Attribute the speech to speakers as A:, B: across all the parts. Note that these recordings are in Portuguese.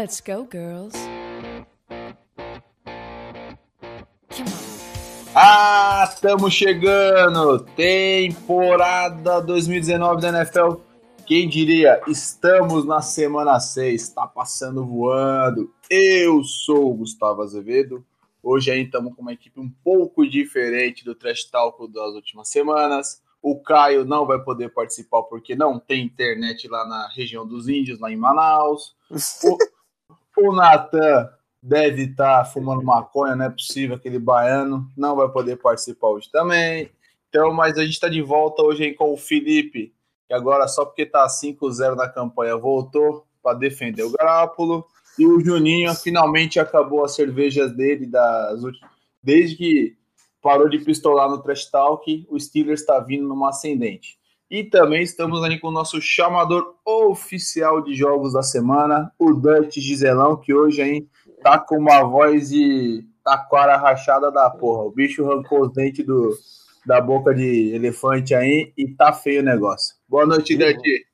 A: Let's go, girls.
B: Ah, estamos chegando! Temporada 2019 da NFL. Quem diria? Estamos na semana 6, está passando voando. Eu sou o Gustavo Azevedo. Hoje aí estamos com uma equipe um pouco diferente do Trash Talk das últimas semanas. O Caio não vai poder participar porque não tem internet lá na região dos Índios, lá em Manaus. O, o Natan deve estar fumando maconha, não é possível, aquele baiano não vai poder participar hoje também. Então, mas a gente está de volta hoje aí com o Felipe, que agora só porque está 5-0 na campanha voltou para defender o Garápolo. E o Juninho finalmente acabou as cervejas dele das. Desde que parou de pistolar no Trash Talk, o Steelers está vindo numa ascendente. E também estamos ali com o nosso chamador oficial de jogos da semana, o Dante Giselão, que hoje aí tá com uma voz de taquara rachada da porra. O bicho arrancou os dentes do, da boca de elefante aí e tá feio o negócio. Boa noite, Dante.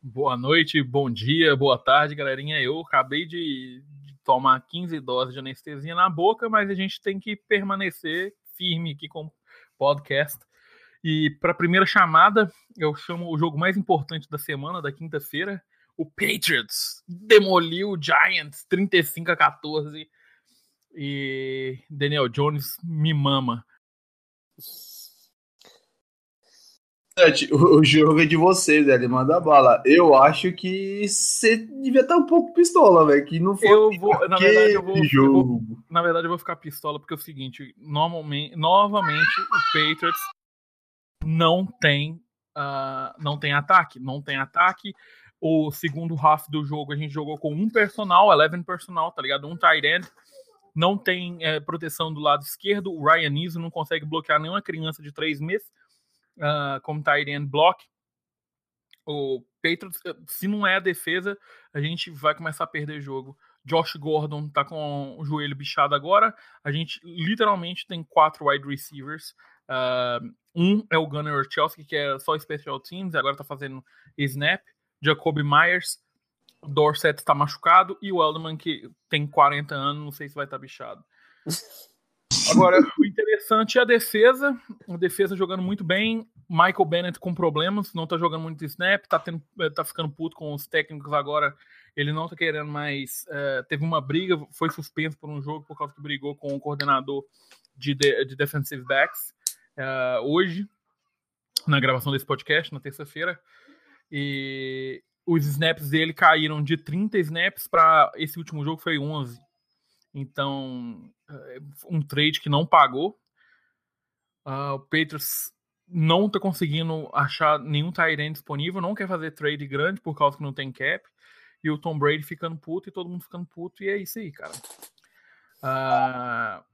C: Boa noite, bom dia, boa tarde, galerinha. Eu acabei de, de tomar 15 doses de anestesia na boca, mas a gente tem que permanecer firme aqui com o podcast. E para a primeira chamada, eu chamo o jogo mais importante da semana, da quinta-feira. O Patriots demoliu o Giants 35 a 14 e Daniel Jones me mama.
B: O jogo é de vocês, ele manda bala. Eu acho que você devia estar um pouco pistola, velho. Que não foi.
C: Eu vou, na verdade, eu vou, eu vou, na verdade, eu vou ficar pistola porque é o seguinte: normalmente, novamente, o Patriots não tem, uh, não tem ataque, não tem ataque. O segundo half do jogo a gente jogou com um personal, 11 personal, tá ligado? Um tight end. Não tem é, proteção do lado esquerdo. O Ryan Neeson não consegue bloquear nenhuma criança de três meses uh, como tight end block. O Patriots, se não é a defesa, a gente vai começar a perder jogo. Josh Gordon tá com o joelho bichado agora. A gente literalmente tem quatro wide receivers. Uh, um é o Gunnar Orchowski, que é só special teams, agora tá fazendo snap. Jacoby Myers, Dorset está machucado e o Elderman que tem 40 anos, não sei se vai estar tá bichado. Agora, o interessante é a defesa. A defesa jogando muito bem. Michael Bennett com problemas, não tá jogando muito snap, tá, tendo, eh, tá ficando puto com os técnicos agora. Ele não tá querendo mais. Uh, teve uma briga, foi suspenso por um jogo por causa que brigou com o coordenador de, de, de defensive backs uh, hoje, na gravação desse podcast, na terça-feira. E os snaps dele caíram de 30 snaps para esse último jogo foi 11. Então, é, um trade que não pagou. Uh, o Patriots não está conseguindo achar nenhum tight disponível, não quer fazer trade grande por causa que não tem cap. E o Tom Brady ficando puto e todo mundo ficando puto, e é isso aí, cara. Uh,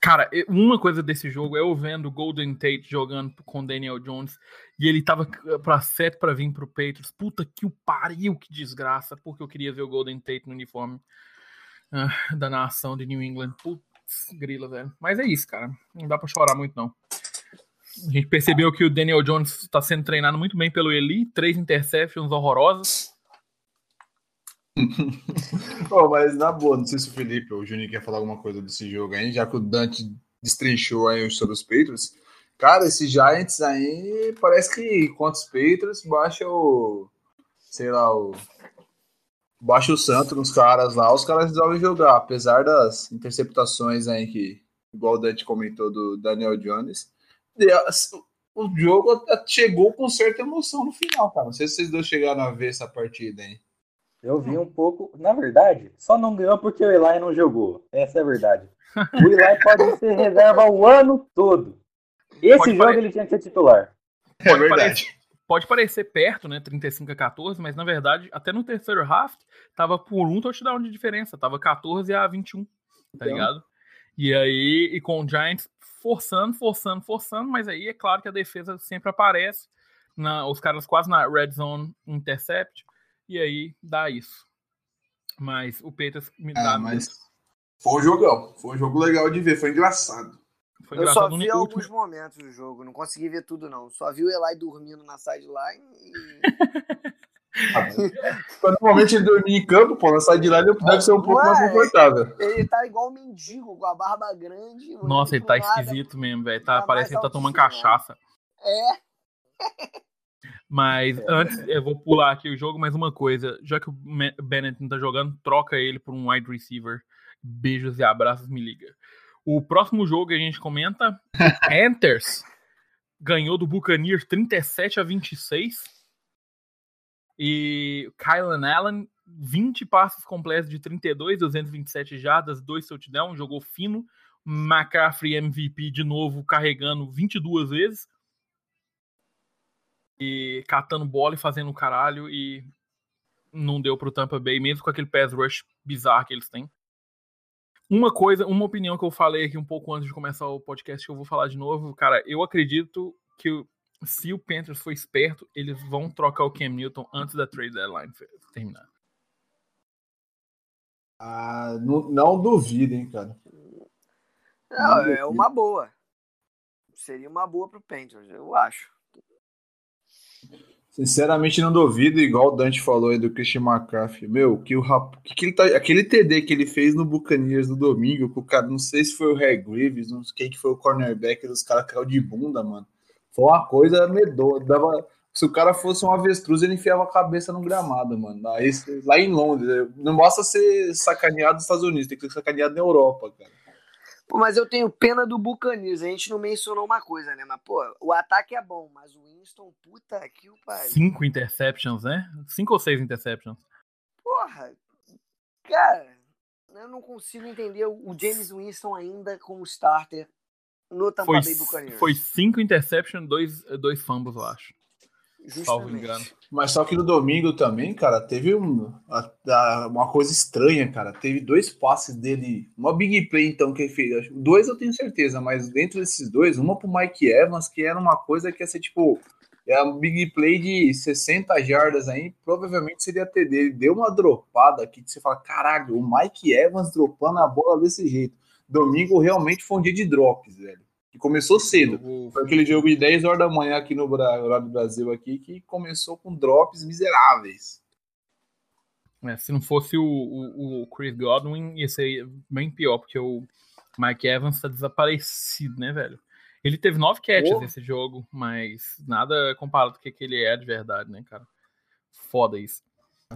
C: Cara, uma coisa desse jogo é eu vendo Golden Tate jogando com Daniel Jones e ele tava pra sete para vir pro Patriots. Puta que o pariu, que desgraça, porque eu queria ver o Golden Tate no uniforme uh, da nação de New England. Putz, grila, velho. Mas é isso, cara. Não dá pra chorar muito, não. A gente percebeu que o Daniel Jones está sendo treinado muito bem pelo Eli, três interceptions horrorosas.
B: Pô, mas na boa, não sei se o Felipe ou o Juninho quer falar alguma coisa desse jogo aí, já que o Dante destrinchou aí sobre os Patriots. Cara, esses Giants aí parece que contra os Patriots baixa o. Sei lá, o. Baixa o santo nos caras lá, os caras resolvem jogar, apesar das interceptações aí que, igual o Dante comentou do Daniel Jones. O jogo chegou com certa emoção no final, cara. Não sei se vocês dois chegaram a ver essa partida aí.
D: Eu vi um pouco. Na verdade, só não ganhou porque o Eli não jogou. Essa é a verdade. O Eli pode ser reserva o ano todo. Esse pode jogo pare... ele tinha que ser titular.
B: É pode verdade.
C: Parecer, pode parecer perto, né? 35 a 14, mas na verdade, até no terceiro half, tava por um touchdown de diferença. Tava 14 a 21. Tá então... ligado? E aí, e com o Giants forçando, forçando, forçando, mas aí é claro que a defesa sempre aparece. Na, os caras quase na red zone intercept e aí dá isso. Mas o Peters me dá.
B: Ah, mas foi um jogão. Foi um jogo legal de ver, foi engraçado.
E: Foi eu só vi alguns último... momentos do jogo, não consegui ver tudo, não. Só vi o Eli dormindo na sideline e.
B: Normalmente ele dormia em campo, pô, na sair de lá ele deve ser um pouco Ué, mais confortável.
E: Ele tá igual um mendigo, com a barba grande.
C: Nossa, ele tá nada, esquisito mesmo, velho. Tá, parece que ele tá tomando cachaça.
E: É.
C: Mas antes, eu vou pular aqui o jogo, mais uma coisa. Já que o Bennett não tá jogando, troca ele por um wide receiver. Beijos e abraços, me liga. O próximo jogo que a gente comenta, Panthers ganhou do Buccaneers 37 a 26. E Kylan Allen, 20 passes completos de 32, 227 jardas, 2 touchdowns, jogou fino. McCaffrey MVP de novo carregando 22 vezes. E catando bola e fazendo caralho. E não deu pro Tampa Bay, mesmo com aquele pass rush bizarro que eles têm. Uma coisa, uma opinião que eu falei aqui um pouco antes de começar o podcast, que eu vou falar de novo, cara, eu acredito que se o Panthers for esperto, eles vão trocar o Cam Newton antes da trade deadline terminar.
B: Ah, não, não duvido, hein, cara.
E: Não, não é uma boa. Seria uma boa pro Panthers, eu acho.
B: Sinceramente, não duvido, igual o Dante falou aí do Christian McCaffrey. Meu, que o rap... que, que ele tá... aquele TD que ele fez no Buccaneers no domingo, que o cara, não sei se foi o Ray Greaves, não sei quem que foi o cornerback dos caras caiu de bunda, mano. Foi uma coisa medonha. Dava... Se o cara fosse um avestruz, ele enfiava a cabeça no gramado, mano. Aí, lá em Londres. Não basta ser sacaneado nos Estados Unidos, tem que ser sacaneado na Europa, cara.
E: Pô, mas eu tenho pena do Buccaneers. A gente não mencionou uma coisa, né? Mas, pô, o ataque é bom, mas o Winston, puta que o pariu.
C: Cinco interceptions, né? Cinco ou seis interceptions.
E: Porra, cara, eu não consigo entender o James Winston ainda como starter no Tampa foi, Bay Buccaneers.
C: Foi cinco interceptions, dois, dois fumbles, eu acho. Salvo engano.
B: Mas só que no domingo também, cara, teve um, uma coisa estranha, cara. Teve dois passes dele, uma big play então que ele fez. Dois eu tenho certeza, mas dentro desses dois, uma pro Mike Evans, que era uma coisa que ia ser tipo. É um big play de 60 jardas aí, provavelmente seria TD. Ele deu uma dropada aqui que você fala: caralho, o Mike Evans dropando a bola desse jeito. Domingo realmente foi um dia de drops, velho que começou cedo. Foi aquele jogo de 10 horas da manhã aqui no horário do Brasil aqui que começou com drops miseráveis.
C: É, se não fosse o, o, o, Chris Godwin, ia ser bem pior, porque o Mike Evans tá desaparecido, né, velho? Ele teve nove catches oh. nesse jogo, mas nada comparado com o que ele é de verdade, né, cara? Foda isso.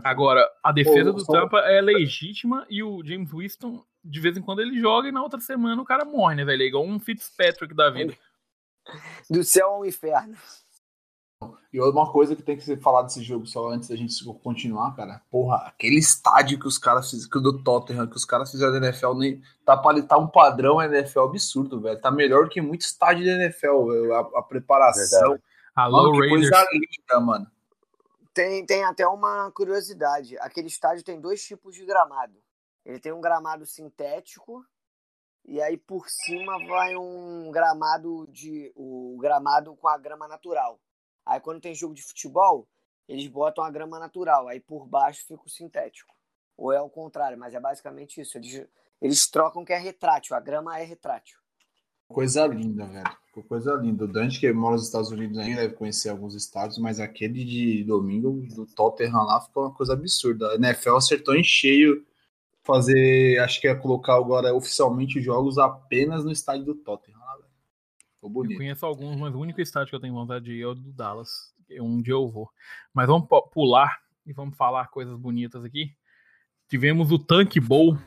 C: Agora, a defesa oh, do só... Tampa é legítima e o James Winston de vez em quando ele joga e na outra semana o cara morre, né, velho? É igual um Fitzpatrick da vida.
E: Do céu ao inferno.
B: E uma coisa que tem que ser falado desse jogo, só antes da gente continuar, cara. Porra, aquele estádio que os caras fizeram, que o do Tottenham, que os caras fizeram da NFL, nem, tá, tá um padrão NFL absurdo, velho. Tá melhor que muito estádio da NFL, a, a preparação.
C: Alô, mano, coisa
B: linda, mano.
E: Tem, tem até uma curiosidade. Aquele estádio tem dois tipos de gramado. Ele tem um gramado sintético e aí por cima vai um gramado de o gramado com a grama natural. Aí quando tem jogo de futebol, eles botam a grama natural, aí por baixo fica o sintético. Ou é o contrário, mas é basicamente isso. Eles, eles trocam que é retrátil, a grama é retrátil.
B: Coisa linda, velho. Ficou coisa linda. O Dante, que mora nos Estados Unidos ainda, deve conhecer alguns estados, mas aquele de domingo do Tottenham lá ficou uma coisa absurda. A NFL acertou em cheio fazer, acho que é colocar agora oficialmente jogos apenas no estádio do Tottenham. Ficou bonito.
C: Eu conheço alguns, mas o único estádio que eu tenho vontade de ir é o do Dallas. Um dia eu vou. Mas vamos pular e vamos falar coisas bonitas aqui. Tivemos o Tank Bowl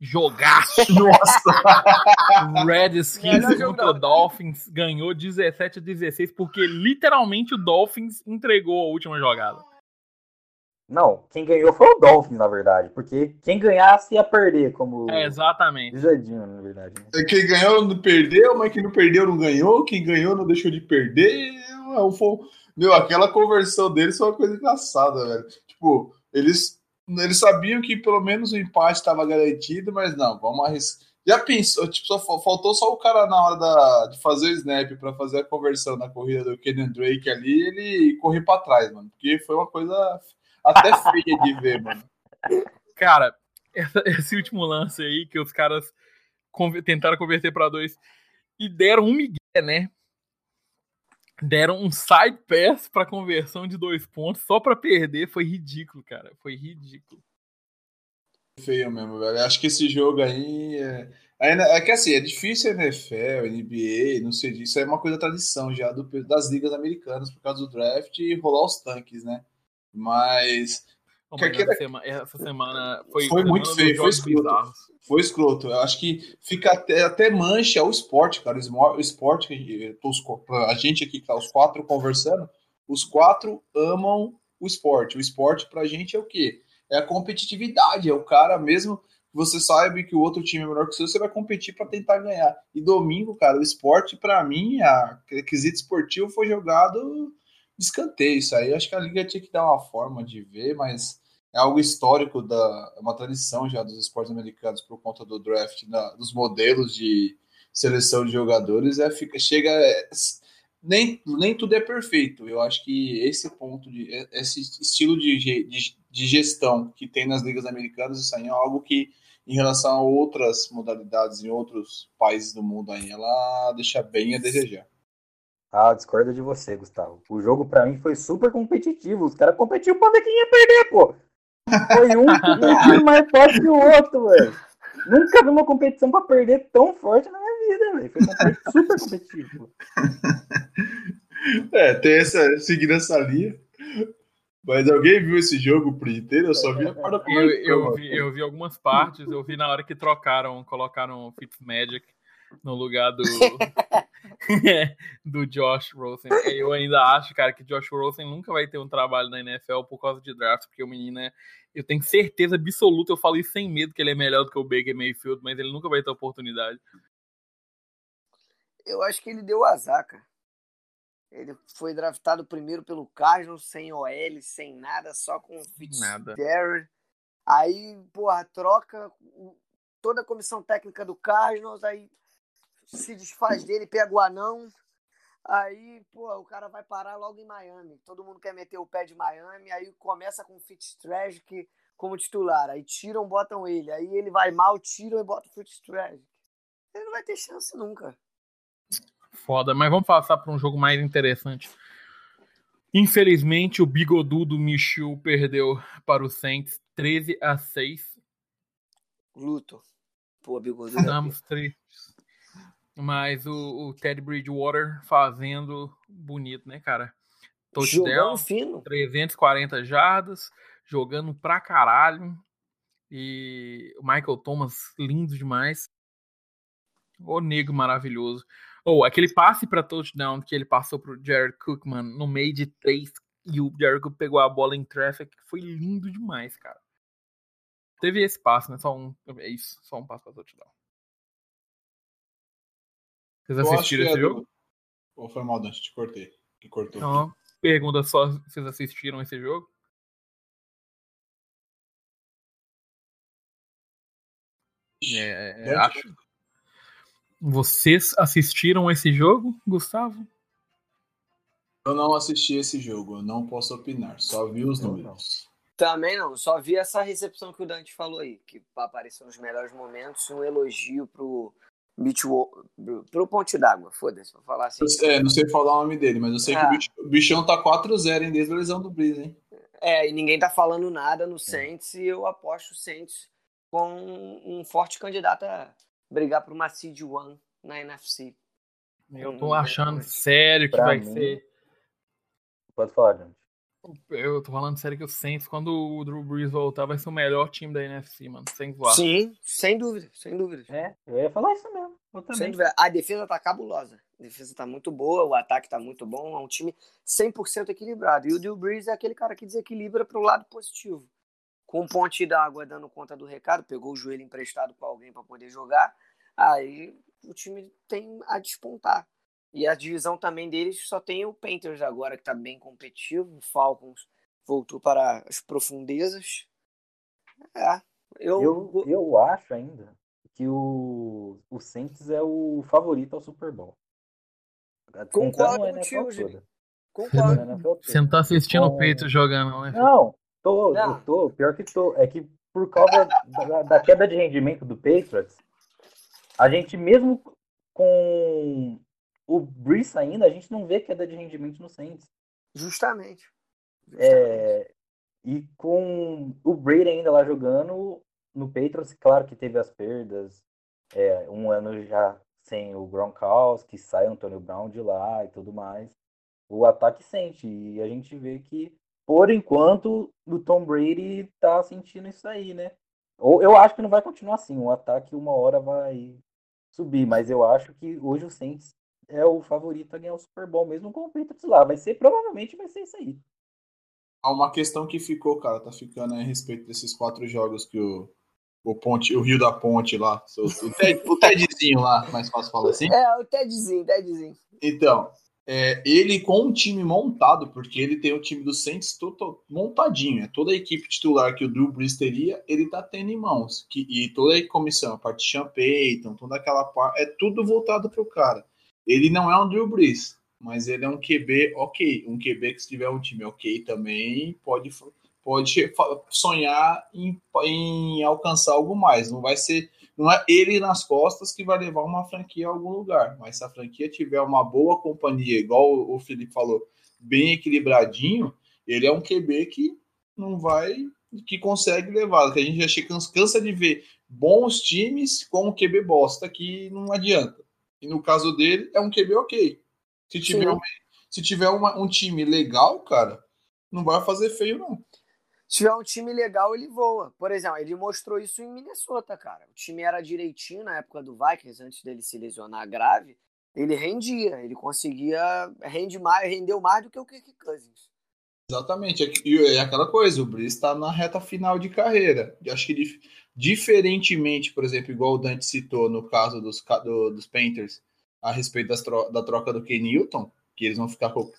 C: jogar.
B: Nossa!
C: Redskins contra o Dolphins ganhou 17 a 16 porque literalmente o Dolphins entregou a última jogada.
D: Não, quem ganhou foi o Dolphins, na verdade, porque quem ganhasse ia perder, como.
C: É, exatamente.
D: Jadinho, na verdade.
B: Né? Quem ganhou não perdeu, mas quem não perdeu não ganhou, quem ganhou não deixou de perder. Meu, aquela conversão deles foi uma coisa engraçada, velho. Tipo, eles, eles sabiam que pelo menos o empate estava garantido, mas não, vamos arriscar. Já pensou, tipo, só, faltou só o cara na hora da, de fazer o snap para fazer a conversão na corrida do Kenan Drake ali, ele correr para trás, mano, porque foi uma coisa até feia de ver, mano.
C: Cara, essa, esse último lance aí que os caras tentaram converter para dois e deram um migué, né? Deram um side pass para conversão de dois pontos só para perder. Foi ridículo, cara. Foi ridículo.
B: Feio mesmo, velho. Acho que esse jogo aí é. É que assim, é difícil a NFL, NBA, não sei disso, é uma coisa tradição já do, das ligas americanas por causa do draft e rolar os tanques, né? Mas.
C: Oh, mas essa, semana, essa, semana, foi,
B: foi muito feio, foi escroto. Bizarros. Foi escroto. Eu acho que fica até, até mancha o esporte, cara. O esporte, a gente aqui, tá, os quatro conversando, os quatro amam o esporte. O esporte pra gente é o quê? É a competitividade, é o cara mesmo você sabe que o outro time é melhor que o seu, você vai competir para tentar ganhar. E domingo, cara, o esporte, para mim, a quesito esportivo foi jogado escanteio. Isso aí acho que a liga tinha que dar uma forma de ver, mas é algo histórico, da, é uma tradição já dos esportes americanos por conta do draft, da, dos modelos de seleção de jogadores. É, fica, chega. É, nem, nem tudo é perfeito. Eu acho que esse ponto, de, esse estilo de, de, de gestão que tem nas ligas americanas, isso aí é algo que, em relação a outras modalidades em outros países do mundo, aí, ela deixa bem a desejar.
D: Ah, discordo de você, Gustavo. O jogo para mim foi super competitivo. Os caras competiam pra ver quem ia perder, pô. Foi um, um mais forte que o outro, velho. Nunca vi uma competição pra perder tão forte na minha vida, velho. Foi super competitivo.
B: É, tem essa, seguindo essa linha. Mas alguém viu esse jogo por inteiro? Eu só vi a
C: parte eu, eu, vi, eu vi algumas partes, eu vi na hora que trocaram, colocaram Fitzmagic no lugar do do Josh Rosen. Eu ainda acho, cara, que Josh Rosen nunca vai ter um trabalho na NFL por causa de draft, porque o menino é. Eu tenho certeza absoluta, eu falo isso sem medo, que ele é melhor do que o Baker Mayfield, mas ele nunca vai ter oportunidade.
E: Eu acho que ele deu azar, cara. Ele foi draftado primeiro pelo Cardinals, sem OL, sem nada, só com Fitzgerald. Aí, porra, troca toda a comissão técnica do Cardinals, aí se desfaz dele, pega o anão. Aí, pô, o cara vai parar logo em Miami. Todo mundo quer meter o pé de Miami. Aí começa com o Fitztragic como titular. Aí tiram, botam ele. Aí ele vai mal, tiram e botam o Fitztragic. Ele não vai ter chance nunca.
C: Foda, mas vamos passar para um jogo mais interessante. Infelizmente, o bigodudo Michu perdeu para o Saints 13 a 6.
E: Luto. Pô, bigodudo.
C: Estamos tristes. Mas o, o Ted Bridgewater fazendo bonito, né, cara? Touchdown, fino. 340 jardas, jogando pra caralho. E o Michael Thomas, lindo demais. O negro maravilhoso. Ou oh, aquele passe para touchdown que ele passou pro Jared Cookman no meio de três e o Jared Cook pegou a bola em traffic foi lindo demais, cara. Teve esse passe, né? Só um. É isso, só um passo pra touchdown. Vocês assistiram esse é jogo? Do...
B: Ou foi mal, Dante? Te cortei. Que cortou.
C: Não, pergunta só vocês assistiram esse jogo? É, é, acho. Vocês assistiram esse jogo, Gustavo?
B: Eu não assisti esse jogo, eu não posso opinar, só vi os números.
E: Também não, só vi essa recepção que o Dante falou aí, que apareceu nos melhores momentos, um elogio pro Beach pro Ponte d'Água, foda-se, vou falar assim.
B: É, não sei falar o nome dele, mas eu sei ah. que o bichão tá 4-0 em desde a lesão do Breeze, hein?
E: É, e ninguém tá falando nada no Saints e eu aposto o Saints com um forte candidato a brigar por uma Seed One na NFC.
C: Eu tô achando sério que pra vai mim... ser.
D: Pode falar, gente.
C: Eu tô falando sério que o Saints, quando o Drew Brees voltar, vai ser o melhor time da NFC, mano. Sem voar.
E: Sim, sem dúvida, sem dúvida.
D: É, eu ia falar isso mesmo.
E: Sem dúvida. A defesa tá cabulosa. A defesa tá muito boa, o ataque tá muito bom. É um time 100% equilibrado. E o Drew Brees é aquele cara que desequilibra pro lado positivo. Com ponte d'água dando conta do recado, pegou o joelho emprestado com alguém para poder jogar. Aí o time tem a despontar. E a divisão também deles só tem o Panthers agora, que está bem competitivo. O Falcons voltou para as profundezas. É,
D: eu... eu, eu acho ainda que o, o Saints é o favorito ao Super Bowl.
E: Concordo contigo, Júlio. Concordo.
C: Você não tá assistindo o peito jogando, né?
D: Não, tô, não. tô, pior que tô. É que por causa da, da, queda de rendimento do Patriots, a gente mesmo com o Breeze ainda, a gente não vê queda de rendimento no Saints.
E: Justamente.
D: É, e com o Brady ainda lá jogando, no Patriots, claro que teve as perdas. É, um ano já sem o Gronkowski, sai o Antônio Brown de lá e tudo mais. O ataque sente. E a gente vê que, por enquanto, o Tom Brady tá sentindo isso aí, né? Ou eu acho que não vai continuar assim. O ataque uma hora vai subir, mas eu acho que hoje o Saints é o favorito a ganhar o Super Bowl, mesmo com o Patriots lá. Vai ser, provavelmente vai ser isso aí.
B: Há uma questão que ficou, cara, tá ficando a respeito desses quatro jogos que o, o Ponte, o Rio da Ponte lá, o, Ted, o Tedzinho lá, mais fácil falar assim.
E: É, o Tedzinho, Tedzinho.
B: Então, é, ele com um time montado, porque ele tem o time do Saints todo montadinho, é toda a equipe titular que o Drew Brees teria, ele tá tendo em mãos, que, e toda a comissão, a parte de Sean Payton, toda aquela parte, é tudo voltado pro cara. Ele não é um Drew Brees, mas ele é um QB ok. Um QB que se tiver um time ok também pode, pode sonhar em, em alcançar algo mais. Não vai ser. Não é ele nas costas que vai levar uma franquia a algum lugar. Mas se a franquia tiver uma boa companhia, igual o Felipe falou, bem equilibradinho, ele é um QB que não vai. que consegue levar. Que a gente já cansa de ver bons times com um QB bosta, que não adianta. E no caso dele, é um QB ok. Se tiver, um, se tiver uma, um time legal, cara, não vai fazer feio, não.
E: Se tiver um time legal, ele voa. Por exemplo, ele mostrou isso em Minnesota, cara. O time era direitinho na época do Vikings, antes dele se lesionar grave. Ele rendia, ele conseguia. Rende mais, rendeu mais do que o Kirk Cousins.
B: Exatamente. E é aquela coisa, o Brice está na reta final de carreira. Acho que diferentemente, por exemplo, igual o Dante citou no caso dos, do, dos Panthers, a respeito das tro da troca do Ken Newton, que eles vão ficar com,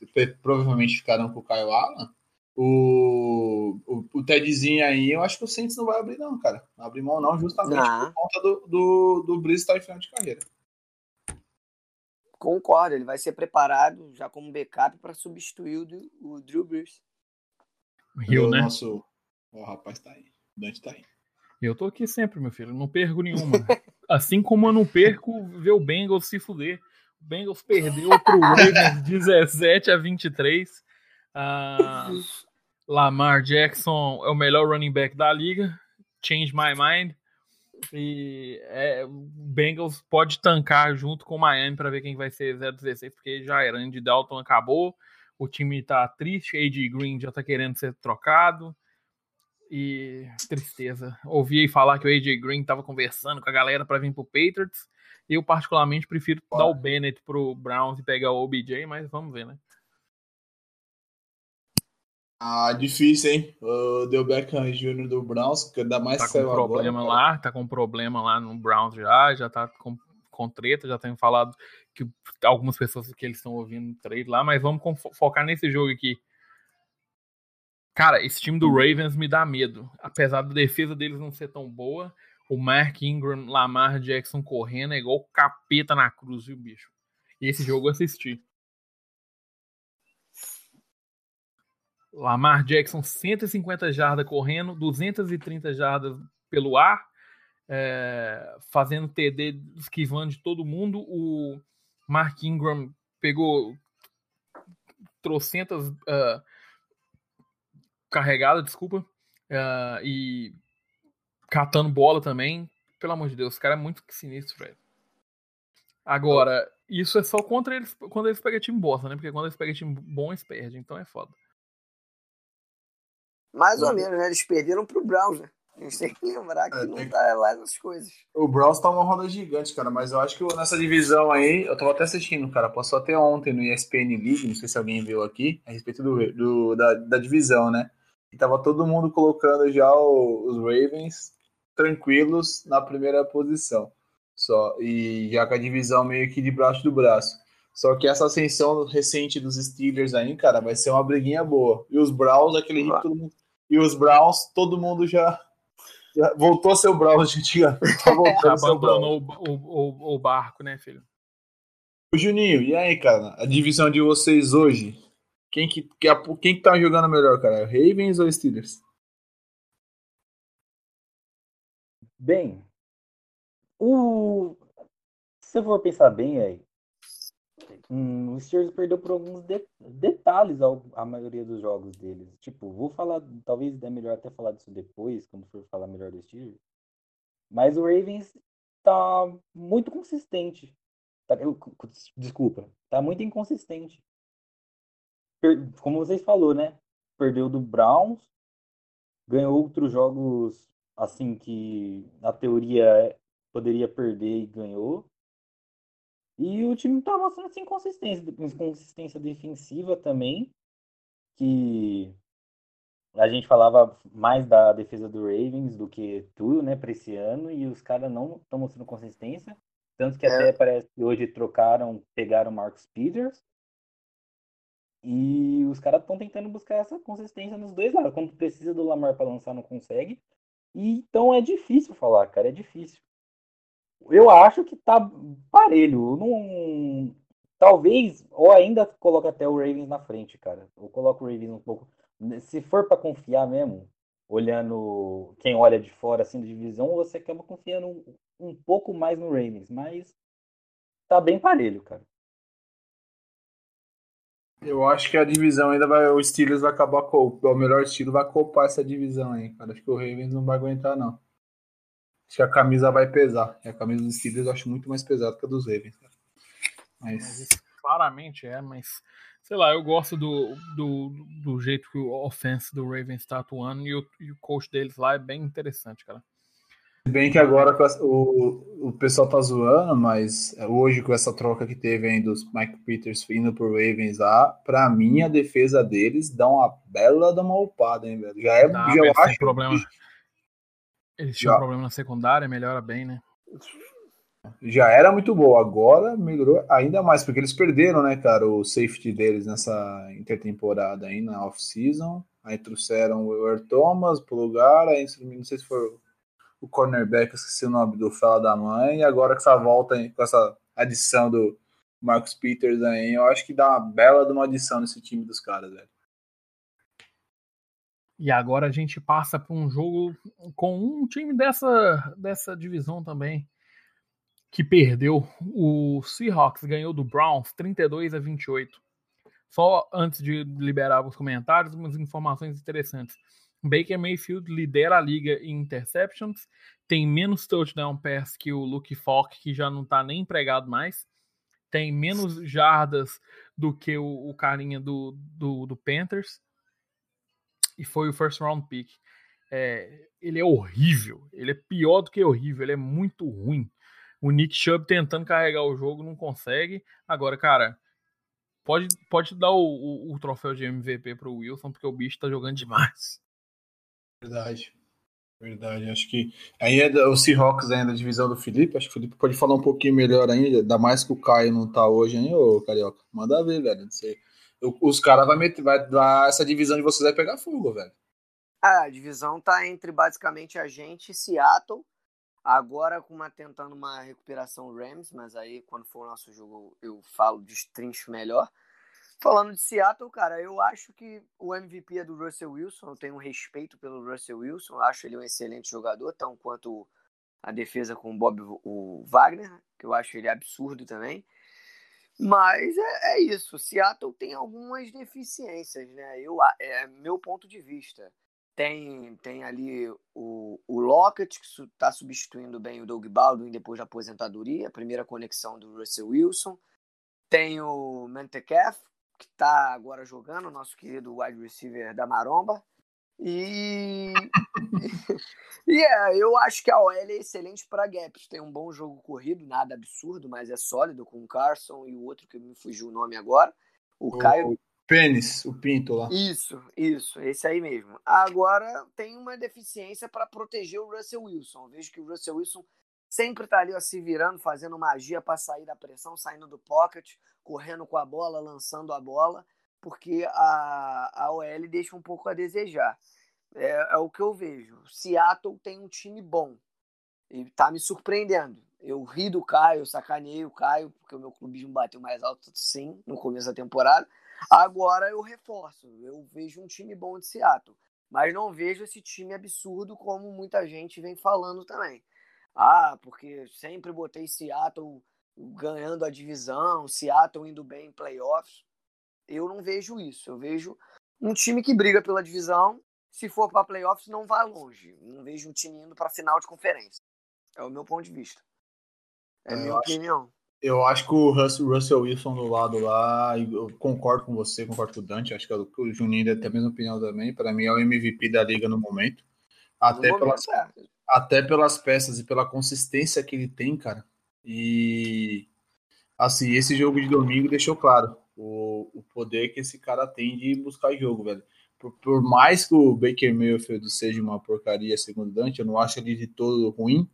B: provavelmente ficarão com o Kyle Allen. O, o, o, Tedzinho aí, eu acho que o Saints não vai abrir, não, cara. Não abre mão, não, justamente não. por conta do, do, do Brice estar em final de carreira.
E: Concordo, ele vai ser preparado já como backup para substituir o, o Drew Brees.
C: Rio, o né?
B: Nosso... O rapaz tá aí. O Dante tá aí.
C: Eu tô aqui sempre, meu filho. Não perco nenhuma. assim como eu não perco ver o Bengals se fuder. O Bengals perdeu pro Ravens 17 a 23. Uh, Lamar Jackson é o melhor running back da liga. Change my mind. E é, o Bengals pode tancar junto com o Miami para ver quem vai ser 0-16, porque já era. Andy Dalton acabou. O time tá triste. AJ Green já tá querendo ser trocado. E tristeza. Ouvi falar que o AJ Green estava conversando com a galera para vir pro Patriots. Eu, particularmente, prefiro dar o Bennett pro Browns e pegar o OBJ, mas vamos ver, né?
B: Ah, difícil, hein? O Del Beckham Jr. do Browns, que dá mais
C: tá com problema agora, lá, tá com problema lá no Browns já, já tá com, com treta, já tem falado que algumas pessoas que eles estão ouvindo trade lá, mas vamos focar nesse jogo aqui. Cara, esse time do Ravens me dá medo. Apesar da defesa deles não ser tão boa, o Mark Ingram, Lamar Jackson correndo é igual capeta na cruz, viu, bicho? E esse jogo eu assisti. Lamar Jackson, 150 jardas correndo, 230 jardas pelo ar, é, fazendo TD, esquivando de todo mundo. O Mark Ingram pegou trocentas uh, carregada, desculpa, uh, e catando bola também. Pelo amor de Deus, o cara é muito sinistro, velho. Agora, isso é só contra eles quando eles pegam time bosta, né? Porque quando eles pegam time bom, eles perdem, então é foda.
E: Mais ou menos, né? Eles perderam pro Browns, né? A gente tem que lembrar que é, não tá lá essas coisas.
B: O Browns tá uma roda gigante, cara, mas eu acho que nessa divisão aí, eu tava até assistindo, cara, passou até ontem no ESPN League, não sei se alguém viu aqui, a respeito do, do da, da divisão, né? E tava todo mundo colocando já o, os Ravens tranquilos na primeira posição. Só e já com a divisão meio que de braço do braço. Só que essa ascensão recente dos Steelers aí, cara, vai ser uma briguinha boa. E os Browns, aquele ritmo, todo mundo, e os Browns, todo mundo já, já voltou a ser o Browns, gente.
C: Tá voltando Abandonou o, o, o barco, né, filho?
B: O Juninho, e aí, cara? A divisão de vocês hoje, quem que, quem que tá jogando melhor, cara? Ravens ou Steelers?
D: Bem, o... se eu for pensar bem aí, Hum, o Steelers perdeu por alguns de detalhes ao, a maioria dos jogos deles. Tipo, vou falar, talvez é melhor até falar disso depois, quando for falar melhor do Steelers. Mas o Ravens tá muito consistente. Tá, desculpa, tá muito inconsistente. Como vocês falou, né? Perdeu do Browns, ganhou outros jogos assim que na teoria poderia perder e ganhou. E o time tá mostrando essa inconsistência, inconsistência defensiva também, que a gente falava mais da defesa do Ravens do que tudo, né, para esse ano, e os caras não estão mostrando consistência. Tanto que é. até parece que hoje trocaram, pegaram o Marcus Peters. E os caras estão tentando buscar essa consistência nos dois lados. Quando precisa do Lamar para lançar, não consegue. E, então é difícil falar, cara, é difícil eu acho que tá parelho. Não, talvez, ou ainda coloca até o Ravens na frente, cara. Ou coloca o Ravens um pouco. Se for para confiar mesmo, olhando quem olha de fora assim da divisão, você acaba confiando um, um pouco mais no Ravens, mas tá bem parelho, cara.
B: Eu acho que a divisão ainda vai. O Steelers vai acabar com. O melhor estilo vai copar essa divisão aí, cara. Acho que o Ravens não vai aguentar, não. Acho que a camisa vai pesar. E a camisa dos Steelers eu acho muito mais pesada que a dos Ravens.
C: Mas... mas isso claramente é, mas sei lá, eu gosto do, do, do jeito que o offense do Ravens está atuando e o, e o coach deles lá é bem interessante, cara.
B: Bem que agora o, o pessoal tá zoando, mas hoje com essa troca que teve aí dos Mike Peters indo pro Ravens lá, pra mim a defesa deles dá uma bela de uma upada, hein, velho? Já é,
C: já eu acho. Problema. Eles tinham já. um problema na secundária, melhora bem, né?
B: Já era muito boa, agora melhorou ainda mais, porque eles perderam, né, cara, o safety deles nessa intertemporada aí na off-season. Aí trouxeram o Earl Thomas pro lugar, aí não sei se foi o cornerback, esqueci o nome do fela da mãe, e agora com essa volta, com essa adição do Marcus Peters aí, eu acho que dá uma bela de uma adição nesse time dos caras, velho.
C: E agora a gente passa para um jogo com um time dessa, dessa divisão também que perdeu. O Seahawks ganhou do Browns 32 a 28. Só antes de liberar os comentários, umas informações interessantes. Baker Mayfield lidera a liga em interceptions, tem menos touchdown pass que o Luke Falk, que já não está nem empregado mais, tem menos jardas do que o, o carinha do, do, do Panthers e foi o first round pick. É, ele é horrível, ele é pior do que horrível, ele é muito ruim. O Nick Chubb tentando carregar o jogo não consegue. Agora, cara, pode, pode dar o, o, o troféu de MVP pro Wilson, porque o bicho tá jogando demais.
B: Verdade. Verdade, acho que aí é o Seahawks ainda da divisão do Felipe, acho que o Felipe pode falar um pouquinho melhor ainda, ainda mais que o Caio não tá hoje, hein, ô Carioca? Manda ver, velho, não sei os caras vai meter, vai dar essa divisão de vocês vai pegar fogo, velho.
E: Ah, a divisão tá entre basicamente a gente e Seattle. Agora com uma tentando uma recuperação Rams, mas aí quando for o nosso jogo eu falo de trincho melhor. Falando de Seattle, cara, eu acho que o MVP é do Russell Wilson. Eu tenho um respeito pelo Russell Wilson. Eu acho ele um excelente jogador, tão quanto a defesa com o Bob o Wagner, que eu acho ele absurdo também. Mas é, é, isso. Seattle tem algumas deficiências, né? Eu, é meu ponto de vista. Tem, tem ali o, o Lockett, que está substituindo bem o Doug Baldwin depois da aposentadoria, a primeira conexão do Russell Wilson. Tem o Mentecalf, que está agora jogando, nosso querido wide receiver da Maromba. E. e é, eu acho que a OL é excelente para gaps. Tem um bom jogo corrido, nada absurdo, mas é sólido com o Carson e o outro que me fugiu o nome agora. O, o Caio.
B: Pênis, o Pinto lá.
E: Isso, isso, esse aí mesmo. Agora tem uma deficiência para proteger o Russell Wilson. Eu vejo que o Russell Wilson sempre tá ali ó, se virando, fazendo magia para sair da pressão, saindo do pocket, correndo com a bola, lançando a bola porque a, a OL deixa um pouco a desejar. É, é, o que eu vejo. Seattle tem um time bom e tá me surpreendendo. Eu ri do Caio, sacaneei o Caio, porque o meu clubismo bateu mais alto, sim, no começo da temporada. Agora eu reforço, eu vejo um time bom de Seattle, mas não vejo esse time absurdo como muita gente vem falando também. Ah, porque sempre botei Seattle ganhando a divisão, Seattle indo bem em playoffs. Eu não vejo isso. Eu vejo um time que briga pela divisão. Se for para playoffs, não vai longe. Não vejo um time indo para final de conferência. É o meu ponto de vista. É a
B: Eu
E: minha
B: acho-
E: opinião.
B: Eu acho que o Russell, Russell Wilson do lado lá, eu concordo com você, concordo com o Dante, acho que o o Juninho deve ter a mesma opinião também. Para mim é o MVP da liga no momento. Até,
E: No momento, é.
B: Até pelas peças e pela consistência que ele tem, cara. E assim, esse jogo de domingo deixou claro o, o poder que esse cara tem de buscar jogo, velho. Por, por mais que o Baker Mayfield seja uma porcaria, segundo Dante, eu não acho ele de todo ruim.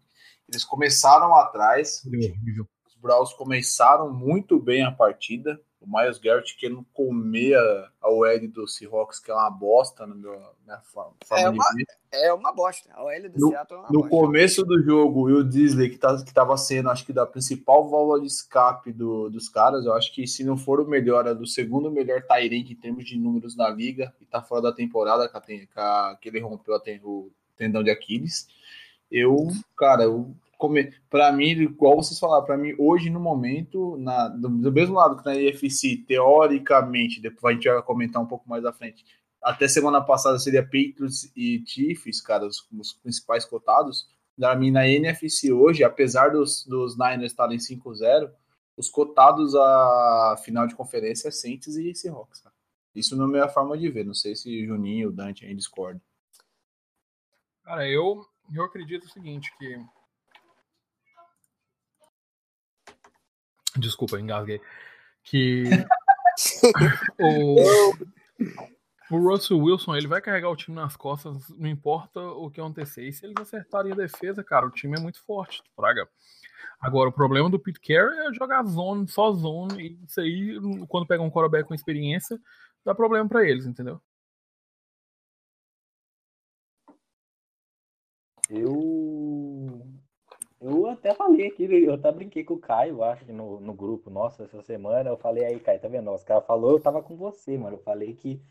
B: Eles começaram atrás,
C: é
B: os Browns começaram muito bem a partida. O Miles Garrett querendo comer a, a OL do Seahawks, que é uma bosta na minha, minha forma,
E: É
B: de
E: uma-
B: ver.
E: É uma bosta. A OL do
B: No-
E: Seattle é uma
B: No
E: bosta.
B: começo do jogo, o Will Disley, que, tá, que tava sendo, acho que, da principal válvula de escape do- dos caras, eu acho que se não for o melhor, é do segundo melhor Tyrant em termos de números na liga, e tá fora da temporada, com a que ele rompeu a o tendão de Aquiles. Eu, cara, eu. Para mim, igual vocês falaram, para mim, hoje, no momento, na, do, mesmo lado que na IFC, teoricamente, depois a gente vai comentar um pouco mais à frente, até semana passada seria Patriots e Chiefs, cara, os, os principais cotados. Para mim, na NFC hoje, apesar dos, dos Niners estarem 5-0, os cotados a final de conferência é Saints e Seahawks, cara. Isso não é a minha forma de ver. Não sei se Juninho Dante aí discordam.
C: Cara, eu, eu acredito o seguinte, que. Desculpa, engasguei. Que o, o Russell Wilson ele vai carregar o time nas costas, não importa o que acontecer. E se eles acertarem a defesa, cara, o time é muito forte, Praga. Agora, o problema do Pete Carey é jogar zone, só zone, e isso aí, quando pega um quarterback com experiência, dá problema pra eles, entendeu?
D: Eu. Eu até falei aqui, eu até brinquei com o Caio, acho no, no grupo nosso essa semana. Eu falei aí, Caio, tá vendo? Os caras falou, eu tava com você, mano. Eu falei que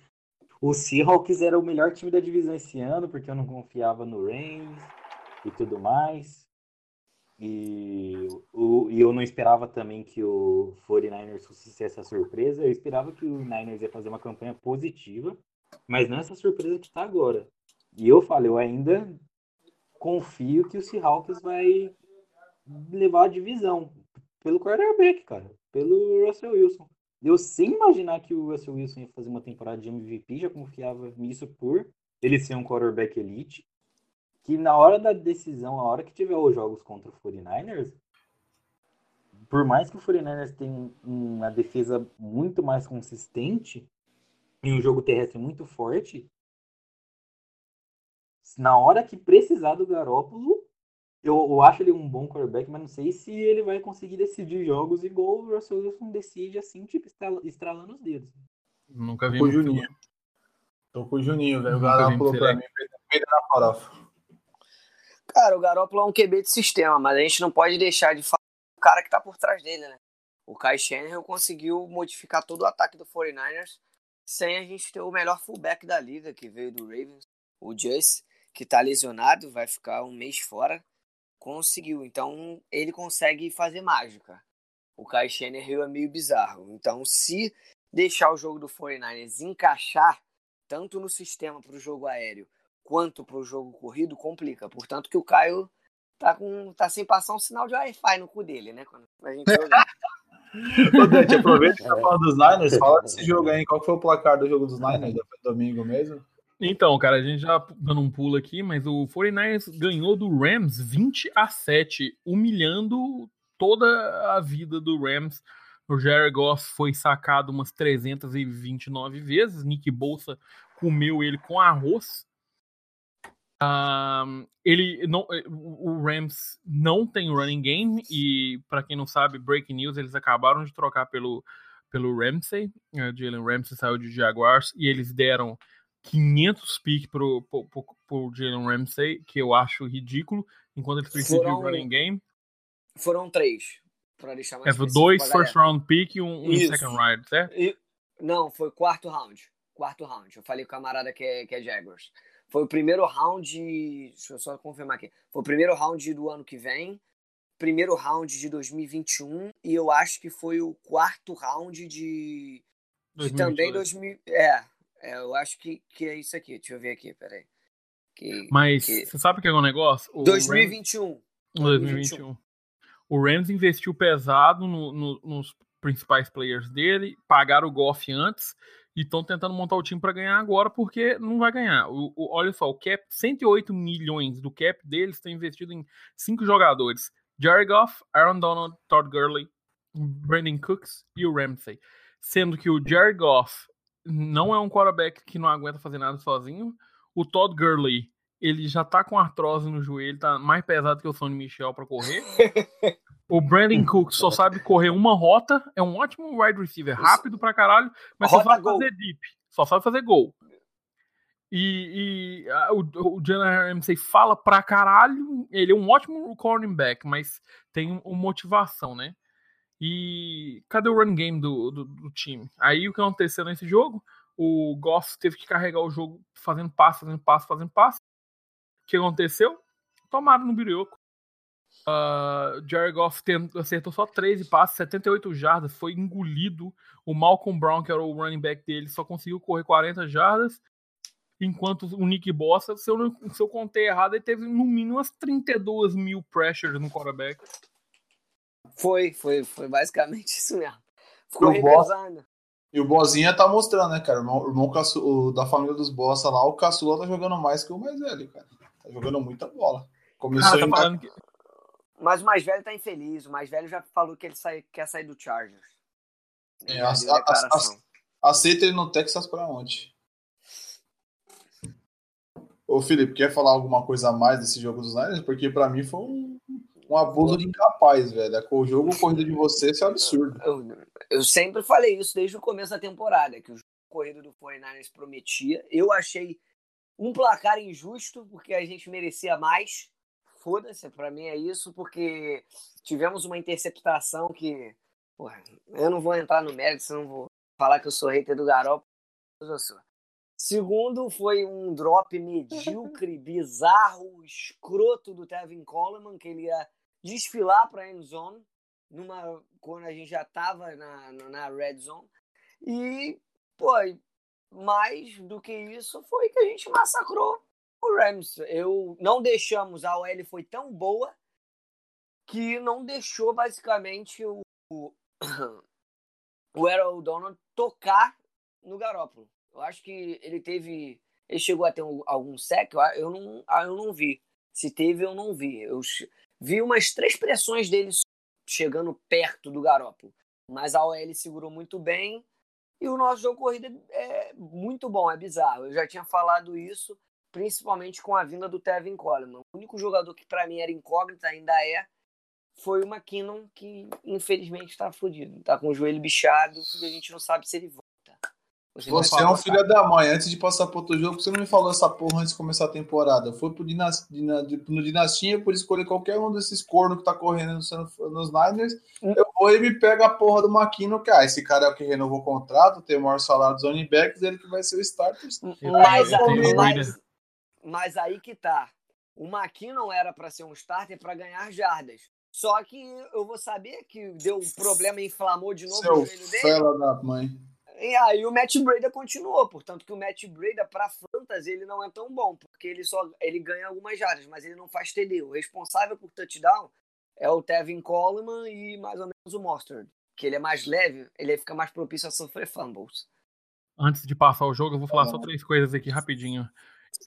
D: o Seahawks era o melhor time da divisão esse ano, porque eu não confiava no Rams e tudo mais. E, o, e eu não esperava também que o 49ers fosse essa surpresa. Eu esperava que o Niners ia fazer uma campanha positiva, mas não essa surpresa que tá agora. E eu falei, eu ainda confio que o Seahawks vai levar a divisão pelo quarterback, cara, pelo Russell Wilson. Eu sem imaginar que o Russell Wilson ia fazer uma temporada de MVP, já confiava nisso por ele ser um quarterback elite. Que na hora da decisão, a hora que tiver os jogos contra o 49ers, por mais que o 49ers tenha uma defesa muito mais consistente e um jogo terrestre muito forte, na hora que precisar do Garópolo, eu, eu acho ele um bom quarterback, mas não sei se ele vai conseguir decidir jogos igual o Russell Wilson decide, assim, tipo, estra- estralando os dedos.
C: Nunca vi
B: Tô com o Juninho. Tô com o Juninho, velho. O falou pra mim, peida na farofa.
E: Cara, o Garoppolo é um QB de sistema, mas a gente não pode deixar de falar o cara que tá por trás dele, né? O Kai Shanahan conseguiu modificar todo o ataque do 49ers sem a gente ter o melhor fullback da liga, que veio do Ravens, o Juice, que tá lesionado, vai ficar um mês fora. Conseguiu, então ele consegue fazer mágica. O Kai Shanahan é meio bizarro. Então, se deixar o jogo do 49ers encaixar tanto no sistema para o jogo aéreo quanto para o jogo corrido, complica. Portanto, que o Caio tá, com, tá sem passar um sinal de Wi-Fi no cu dele, né? Quando a gente.
B: Ô, Dante, aproveita que tá falando dos Niners. Fala desse jogo aí. Qual foi o placar do jogo dos Niners? Foi domingo mesmo?
C: Então, cara, a gente já dando um pulo aqui, mas o 49ers ganhou do Rams 20 a 7, humilhando toda a vida do Rams. O Jared Goff foi sacado umas 329 vezes, Nick Bolsa comeu ele com arroz. Ah, ele não, o Rams não tem running game e para quem não sabe, breaking news, eles acabaram de trocar pelo pelo Ramsey, eh, Jalen Ramsey saiu de Jaguars e eles deram 500 pick pro, pro, pro, pro Jalen Ramsey, que eu acho ridículo, enquanto eles precisam
E: Foram-
C: de running game.
E: Foram três. Pra deixar mais
C: É, dois first round pick e um, um second round, certo?
E: E- Não, foi quarto round. Quarto round. Eu falei com o camarada que é, que é Jaguars. Foi o primeiro round. Deixa eu só confirmar aqui. Foi o primeiro round do ano que vem. primeiro round de 2021 e eu acho que foi o quarto round de, de também 2000. É, é, eu acho que, que é isso aqui. Deixa eu ver aqui, peraí.
C: Que, Mas que... você sabe o que é o negócio? O
E: 2021.
C: Rams... 2021. O Rams investiu pesado no, no, nos principais players dele, pagaram o Goff antes e estão tentando montar o time para ganhar agora porque não vai ganhar. O, o, olha só, o cap, 108 milhões do cap deles está investido em cinco jogadores: Jared Goff, Aaron Donald, Todd Gurley, Brandon Cooks e o Ramsey. Sendo que o Jared Goff não é um quarterback que não aguenta fazer nada sozinho. O Todd Gurley, ele já tá com artrose no joelho, tá mais pesado que o Sonny Michel para correr. o Brandon Cook só sabe correr uma rota, é um ótimo wide receiver, rápido pra caralho, mas só sabe fazer deep, só sabe fazer gol. E, e a, o, o Jalen Ramsey fala pra caralho, ele é um ótimo cornerback, mas tem uma motivação, né? E cadê o run game do, do, do, time? Aí o que aconteceu nesse jogo? O Goff teve que carregar o jogo fazendo passe, fazendo passe, fazendo passe. O que aconteceu? Tomaram no birioco. Uh, Jared Goff acertou só 13 passes, 78 jardas, foi engolido. O Malcolm Brown, que era o running back dele, só conseguiu correr 40 jardas. Enquanto o Nick Bossa, se eu, se eu contei errado, ele teve no mínimo umas 32 mil pressures no quarterback.
E: Foi, foi, foi basicamente isso mesmo. Ficou revezando.
B: E o Bozinha tá mostrando, né, cara? O irmão, o irmão o, da família dos Bossa lá, o caçula tá jogando mais que o mais velho, cara. Tá jogando muita bola. Começou ah, tá em... que...
E: Mas o mais velho tá infeliz. O mais velho já falou que ele sai, quer sair do Chargers.
B: É, a, a, a, aceita ele no Texas pra onde? Ô, Felipe, quer falar alguma coisa a mais desse jogo dos Niners? Porque pra mim foi um um abuso de incapaz, velho. O jogo corrido de você isso é absurdo.
E: Eu, eu, sempre falei isso desde o começo da temporada, que o jogo corrido do 49ers prometia. Eu achei um placar injusto, porque a gente merecia mais. Foda-se, pra mim é isso, porque tivemos uma interceptação que. Porra, eu não vou entrar no mérito, não vou falar que eu sou hater do. Eu sou. Segundo, foi um drop medíocre, bizarro, escroto do Tevin Coleman, que ele ia desfilar para a end zone, numa, quando a gente já estava na, na red zone. E, pô, mais do que isso foi que a gente massacrou o Rams. Eu, não deixamos, a OL foi tão boa que não deixou basicamente o, o, Errol Donald tocar no Garópolo. Eu acho que ele teve. Ele chegou a ter um, algum sec, eu não, eu não vi. Se teve, eu não vi. Eu vi umas três pressões dele chegando perto do Garópolo. Mas a OL segurou muito bem. E o nosso jogo corrida é muito bom, é bizarro. Eu já tinha falado isso, principalmente com a vinda do Tevin Coleman. O único jogador que para mim era incógnita, ainda é, foi o McKinnon, que infelizmente está fodido. Está com o joelho bichado e a gente não sabe se ele volta.
B: Você, você é um filho da mãe. Antes de passar para outro jogo, você não me falou essa porra antes de começar a temporada. Foi pro Dinas, no Dinastia por escolher qualquer um desses cornos que tá correndo nos, nos Niners. Hum. Eu vou e me pega a porra do Maquino, que ah, esse cara é o que renovou o contrato, tem o maior salário dos running backs, ele que vai ser o starter.
E: Mas, aí, mas, mas aí que tá. O Maquino era para ser um starter para ganhar jardas. Só que eu vou saber que deu um problema, inflamou de novo
B: Seu o joelho dele. da mãe.
E: E aí o Matt Breda continuou, portanto que o Matt Breda para fantasy ele não é tão bom, porque ele só ele ganha algumas jardas, mas ele não faz TD. O responsável por touchdown é o Tevin Coleman e mais ou menos o Mustard, que ele é mais leve, ele fica mais propício a sofrer fumbles.
C: Antes de passar o jogo, eu vou falar só três coisas aqui rapidinho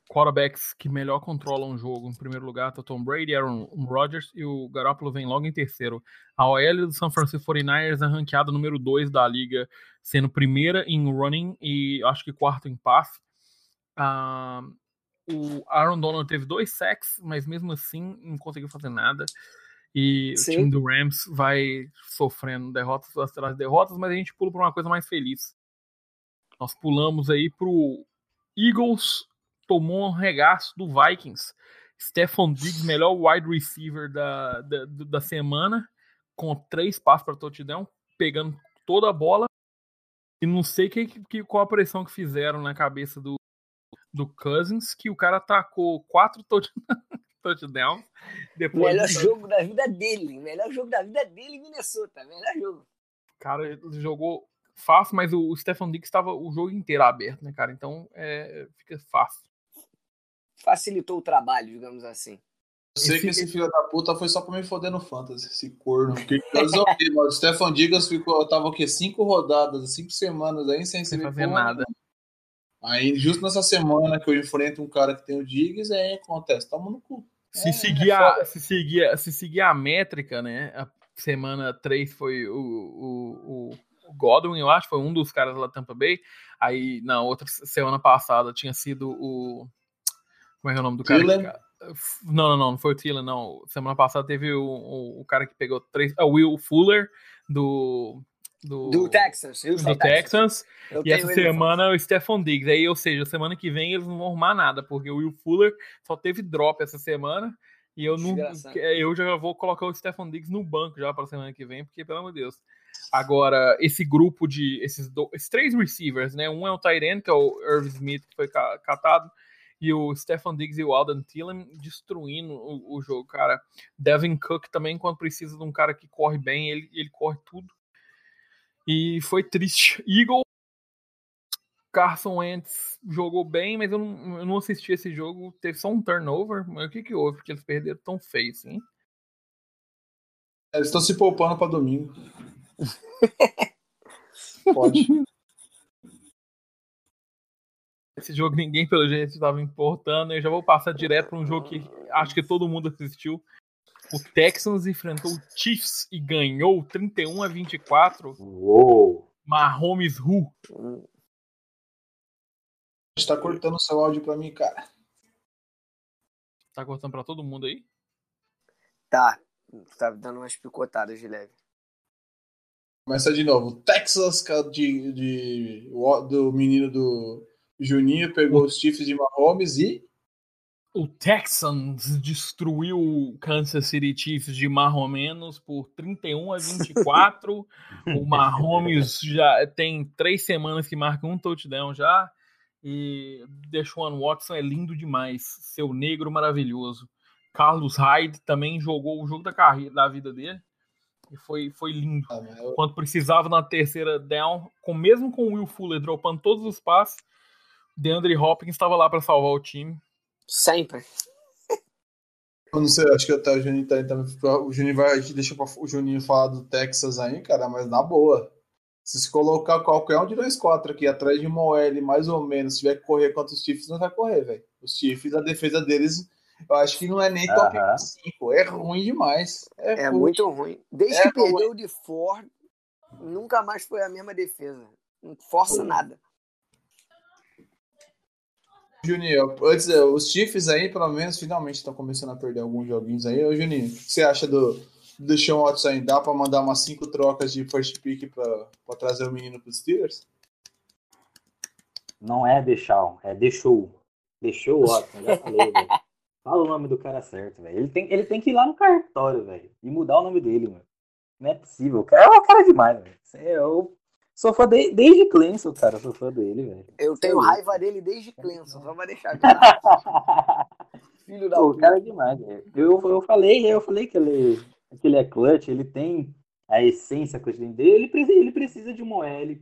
C: quarterbacks que melhor controlam o jogo. Em primeiro lugar, tá Tom Brady, Aaron Rodgers e o Garoppolo vem logo em terceiro. A OL do San Francisco 49ers é ranqueada número 2 da liga, sendo primeira em running e acho que quarto em passe. Uh, o Aaron Donald teve dois sacks, mas mesmo assim não conseguiu fazer nada. E Sim. o time do Rams vai sofrendo derrotas atrás de derrotas, mas a gente pula para uma coisa mais feliz. Nós pulamos aí pro Eagles tomou um regaço do Vikings. Stephon Diggs, melhor wide receiver da, da, da semana, com três passos para touchdown, pegando toda a bola. E não sei que, que, qual a pressão que fizeram na cabeça do, do Cousins, que o cara atacou quatro touchdowns. Depois
E: Melhor jogo da vida dele. Melhor jogo da vida dele em Minnesota. Melhor jogo.
C: Cara, ele jogou fácil, mas o Stefan Diggs estava o jogo inteiro aberto, né, cara? Então é, fica fácil.
E: Facilitou o trabalho, digamos assim.
B: Eu sei que esse filho da puta foi só pra me foder no Fantasy, esse corno. Porque. O Stefan Diggs ficou, tava o quê? Cinco rodadas, cinco semanas aí sem receber
C: fazer nada.
B: Aí, justo nessa semana que eu enfrento um cara que tem o Diggs, aí acontece, tamo no cu.
C: Se,
B: É,
C: seguir
B: é
C: a, se, seguir, se seguir a métrica, né? A semana 3 foi o, o, o Godwin, eu acho, foi um dos caras lá da Tampa Bay. Aí, na outra semana passada, tinha sido o. Como é que é o nome do cara?
B: Thielen?
C: Não, não, não, não foi o Thielen, não. Semana passada teve o, o, o cara que pegou três. É o Will Fuller, do. Do,
E: Do Texas.
C: Do Texans.
E: Eu
C: E essa semana é o Stephon Diggs. Aí, ou seja, semana que vem eles não vão arrumar nada, porque o Will Fuller só teve drop essa semana. E eu não. Eu já vou colocar o Stephon Diggs no banco já para semana que vem, porque, pelo amor de Deus. Agora, esse grupo de. Esses, do- esses três receivers, né? Um é o Tyrant, que é o Irv Smith, que foi ca- catado. E o Stephon Diggs e o Alden Thielen destruindo o, o jogo, cara. Devin Cook também, quando precisa de um cara que corre bem, ele, ele corre tudo. E foi triste. Eagle Carson Wentz jogou bem, mas eu não, eu não assisti esse jogo. Teve só um turnover. Mas o que que houve? Porque eles perderam tão feio assim.
B: Eles estão se poupando pra domingo. Pode.
C: Esse jogo ninguém, pelo jeito, estava importando. Eu já vou passar direto para um jogo que acho que todo mundo assistiu. O Texans enfrentou o Chiefs e ganhou 31 a 24.
D: Uou!
C: Mahomes Who?
B: Está cortando o seu áudio pra mim, cara.
C: Tá cortando para todo mundo aí?
E: Tá. Tá dando umas picotadas de leve.
B: Começa de novo. Texas de, de- do menino do Juninho pegou os Chiefs de Mahomes e
C: O Texans destruiu o Kansas City Chiefs de marromenos por 31 a 24. o Mahomes já tem três semanas que marca um touchdown já. E Deshaun Watson é lindo demais. Seu negro maravilhoso. Carlos Hyde também jogou o jogo da carreira da vida dele. E foi, foi lindo.
B: Ah,
C: Quando precisava na terceira down, com, mesmo com o Will Fuller dropando todos os passes, DeAndre Hopkins estava lá para salvar o time.
E: Sempre.
B: eu não sei, acho que até o Juninho tá, tá- o Juninho vai deixa pra- o Juninho falar do Texas aí, cara, mas na boa. Se se colocar qualquer um de nós quatro aqui atrás de uma OL, mais ou menos, se tiver que correr contra os Chiefs, não vai correr, velho. Os Chiefs, a defesa deles, eu acho que não é nem top
D: Aham.
B: 5. É ruim demais. É,
E: É
B: ruim.
E: muito ruim. Desde
B: É
E: que perdeu de Ford, nunca mais foi a mesma defesa. Não força nada.
B: Juninho, antes, eh, os Chiefs aí, pelo menos, finalmente estão começando a perder alguns joguinhos aí. Ô, Juninho, o que você acha do, do Sean Watson aí? Dá pra mandar umas cinco trocas de first pick pra, pra trazer o menino pros Steelers?
D: Não é deixar, é deixou. Deixou o Watson, já falei, velho. Fala o nome do cara certo, velho. Ele tem, ele tem que ir lá no cartório, velho. E mudar o nome dele, mano. Não é possível. O cara é uma cara demais, velho. É- Eu sou fã de, desde Clemson, cara. Sou fã dele, velho.
E: Eu tenho raiva dele desde Clemson, só pra deixar claro. Filho da
D: Pô, o cara é demais, velho. Eu, eu falei, eu falei que ele, que ele é clutch, ele tem a essência clutch dele. Ele precisa, ele precisa de uma OL.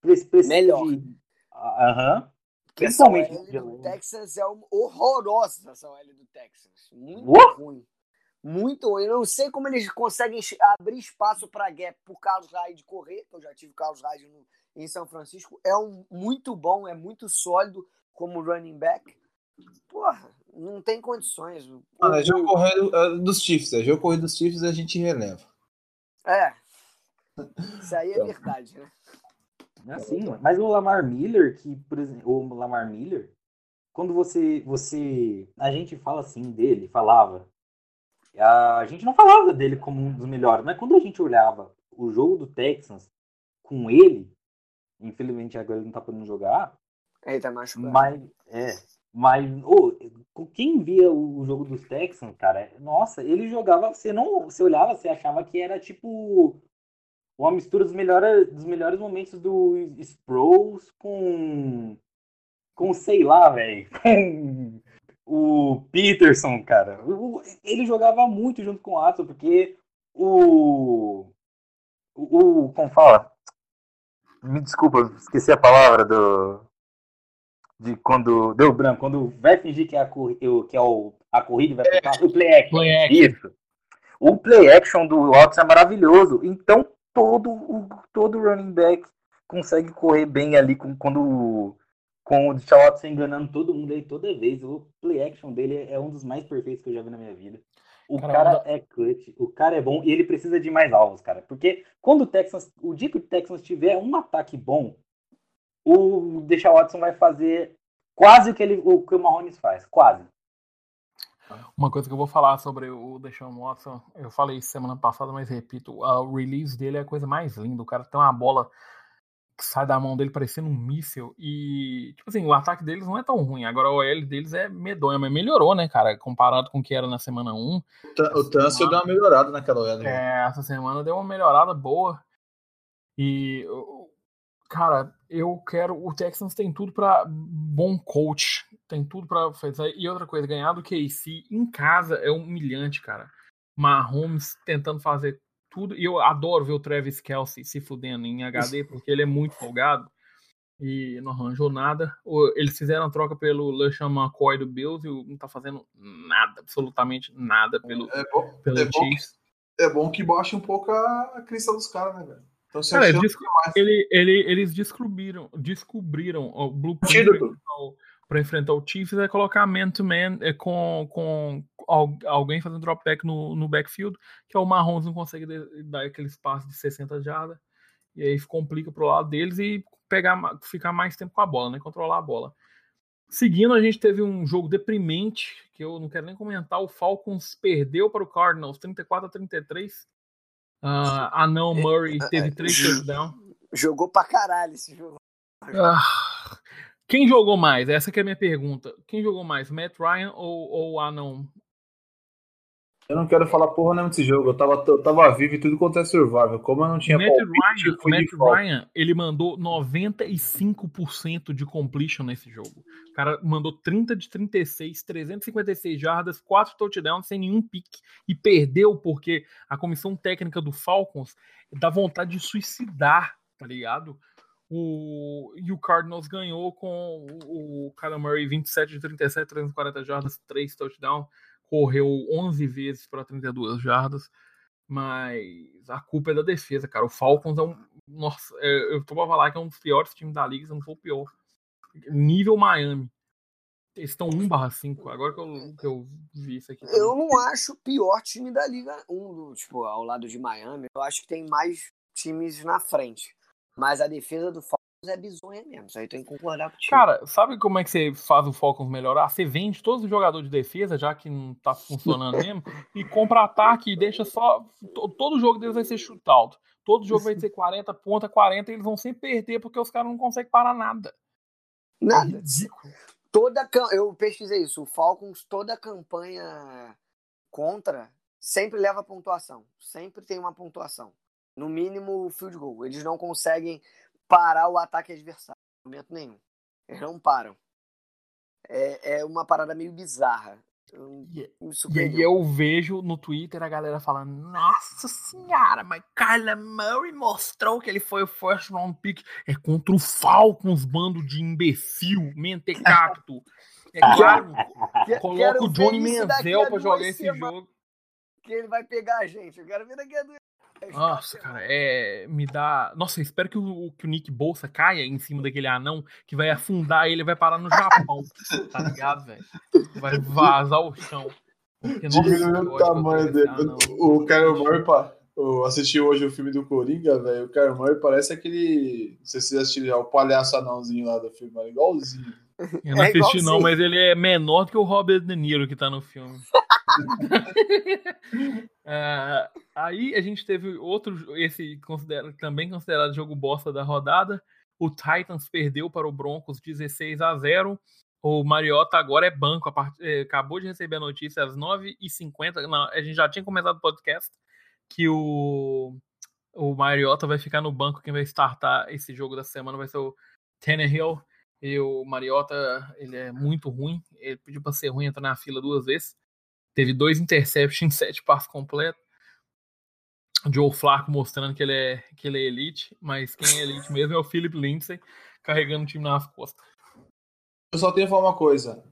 D: Pre- Precisa
E: Melhor.
D: de- Aham.
E: Porque essa OL
D: Principalmente
E: do. Texas é horrorosa, essa OL do Texas. Muito
D: Uou!
E: ruim. Muito ruim. Eu não sei como eles conseguem abrir espaço para gap pro Carlos Hyde correr, que eu já tive Carlos Hyde no- em São Francisco. É um muito bom, é muito sólido como running back. Porra, não tem condições.
B: Mano, é jogo corrido é, dos Chiefs. É jogo corrido dos Chiefs a gente releva.
E: É. Isso aí é verdade, né?
D: É assim, mano. mas o Lamar Miller, que, por exemplo, o Lamar Miller, quando você, você, a gente fala assim dele, falava, a gente não falava dele como um dos melhores, mas quando a gente olhava o jogo do Texans com ele, infelizmente agora ele não tá podendo jogar,
E: Ele tá machucado.
D: mas, é, mas, ô, quem via o, o jogo dos Texans, cara, nossa, ele jogava, você não, você olhava, você achava que era tipo uma mistura dos melhores, dos melhores momentos do Sproles com, com sei lá, velho, com o Peterson, cara, ele jogava muito junto com o Watson, porque o. O. o como fala? Me desculpa, esqueci a palavra do. De quando. Deu branco, quando vai fingir que é a, que é o, a corrida vai ficar. O play action.
C: Play action.
D: Isso. O play action do Watson é maravilhoso. Então, todo o todo running back consegue correr bem ali com, quando com o Deshaun Watson enganando todo mundo aí toda vez. O play action dele é um dos mais perfeitos que eu já vi na minha vida. O
C: Cara,
D: é clutch, o cara é bom e ele precisa de mais alvos, cara. Porque quando o Texans, o dia que o Texans tiver um ataque bom, o Deshaun Watson vai fazer quase o que, ele, o que o Mahomes faz, quase.
C: Uma coisa que eu vou falar sobre o Deshaun Watson, eu falei semana passada, mas repito, o release dele é a coisa mais linda. O cara tem uma bola que sai da mão dele parecendo um míssil. E, tipo assim, o ataque deles não é tão ruim. Agora o OL deles é medonho, mas melhorou, né, cara? Comparado com o que era na semana 1.
B: O O Tansel deu uma melhorada naquela olhada. né?
C: É, essa semana deu uma melhorada boa. E, cara, eu quero. O Texans tem tudo pra bom coach. Tem tudo pra fazer. E outra coisa, ganhar do KC em casa é humilhante, cara. Mahomes tentando fazer tudo. E eu adoro ver o Travis Kelsey se fudendo em HD, porque ele é muito folgado. E não arranjou nada. Eles fizeram a troca pelo LeSean McCoy do Bills e não tá fazendo nada, absolutamente nada pelo,
B: É bom,
C: pelo
B: é bom que-
C: Chiefs.
B: é bom que baixe um pouco a, a crista dos caras, né, velho? Então
C: Cara,
B: achando
C: desco- ele, ele, eles descobriram, descobriram o blueprint. Para enfrentar o Chiefs é colocar man-to-man é, com, com al- alguém fazendo drop back no, no backfield, que é o Mahomes não consegue dar aquele espaço de 60 jardas, e aí complica pro lado deles e pegar, ficar mais tempo com a bola, né? Controlar a bola. Seguindo, a gente teve um jogo deprimente, que eu não quero nem comentar. O Falcons perdeu para o Cardinals 34 a 33. Ah, Anão Murray teve três touchdowns.
E: Jogou pra caralho esse jogo.
C: Ah, quem jogou mais? Essa que é a minha pergunta. Quem jogou mais, Matt Ryan ou, ou Anão?
B: Eu não quero falar porra nenhuma desse jogo. Eu tava, eu tava vivo e tudo quanto é survival. Como eu não tinha
C: Matt
B: palpite,
C: Ryan,
B: fui
C: Matt. Ryan, ele mandou 95% de completion nesse jogo. O cara mandou 30 de 36, 356 jardas, 4 touchdowns sem nenhum pique e perdeu porque a comissão técnica do Falcons dá vontade de suicidar, tá ligado? O, e o Cardinals ganhou com o, o Kyler Murray 27 de 37, 340 jardas, 3 touchdowns, correu 11 vezes para 32 jardas mas a culpa é da defesa, cara. O Falcons é um. Nossa, é, eu tô pra falar que é um dos piores times da liga, se não for o pior. Nível Miami. Eles estão 1/5. Agora que eu, que eu vi isso aqui.
E: Eu não acho o pior time da Liga 1, do- tipo, ao lado de Miami. Eu acho que tem mais times na frente. Mas a defesa do Falcons é bizonha mesmo. Isso aí tem que concordar contigo.
C: Cara, sabe como é que você faz o Falcons melhorar? Você vende todos os jogadores de defesa, já que não tá funcionando mesmo, e compra ataque e deixa só. to- Todo jogo deles vai ser shootout. Todo jogo vai ser 40 ponta, 40, e eles vão sempre perder porque os caras não conseguem parar nada. É
E: Nada.
C: ridículo.
E: Toda Eu pesquisei isso. O Falcons, toda campanha contra, sempre leva pontuação. Sempre tem uma pontuação. No mínimo, o field goal. Eles não conseguem parar o ataque adversário. Em momento nenhum. Eles não param. É, é uma parada meio bizarra. Eu-
C: E-
E: me
C: E aí eu vejo no Twitter a galera falando: Nossa senhora, mas Kyler Murray mostrou que ele foi o first round pick. É contra o Falcons, bando de imbecil, mentecapto. É claro, coloca o Johnny Menzel pra jogar esse
E: semanas,
C: jogo.
E: Que ele vai pegar a gente. Eu quero ver daqui a duas
C: Nossa, cara, é. Me dá. Nossa, eu espero que o, que o Nick Bolsa caia em cima daquele anão que vai afundar ele e vai parar no Japão. tá ligado, velho? Vai vazar o chão. Porque,
B: Diminuiu o tamanho dele.
C: anão.
B: O Kyle Murray, pá. Eu assisti hoje o filme do Coringa, velho. O Kyle Murray parece aquele. Não sei se vocês assistiram já, o palhaço anãozinho lá do filme, é igualzinho.
C: Eu não
E: É
C: assisti, não,
E: igualzinho.
C: mas ele é menor do que o Robert De Niro que tá no filme. É, aí a gente teve outro, esse considera, também considerado jogo bosta da rodada. O Titans perdeu para o Broncos 16 a 0. O Mariota agora é banco. part- eh, acabou de receber a notícia às 9h50. Não, a gente já tinha começado o podcast que o, o Mariota vai ficar no banco. Quem vai startar esse jogo da semana vai ser o Tannehill. E o Mariota, ele é muito ruim. Ele pediu pra ser ruim, entrar na fila duas vezes. Teve dois interceptions, sete passos completos. Joe Flacco mostrando que ele, é, que ele é elite, mas quem é elite mesmo é o Philip Lindsay carregando o time nas costas.
B: Eu só tenho que falar uma coisa.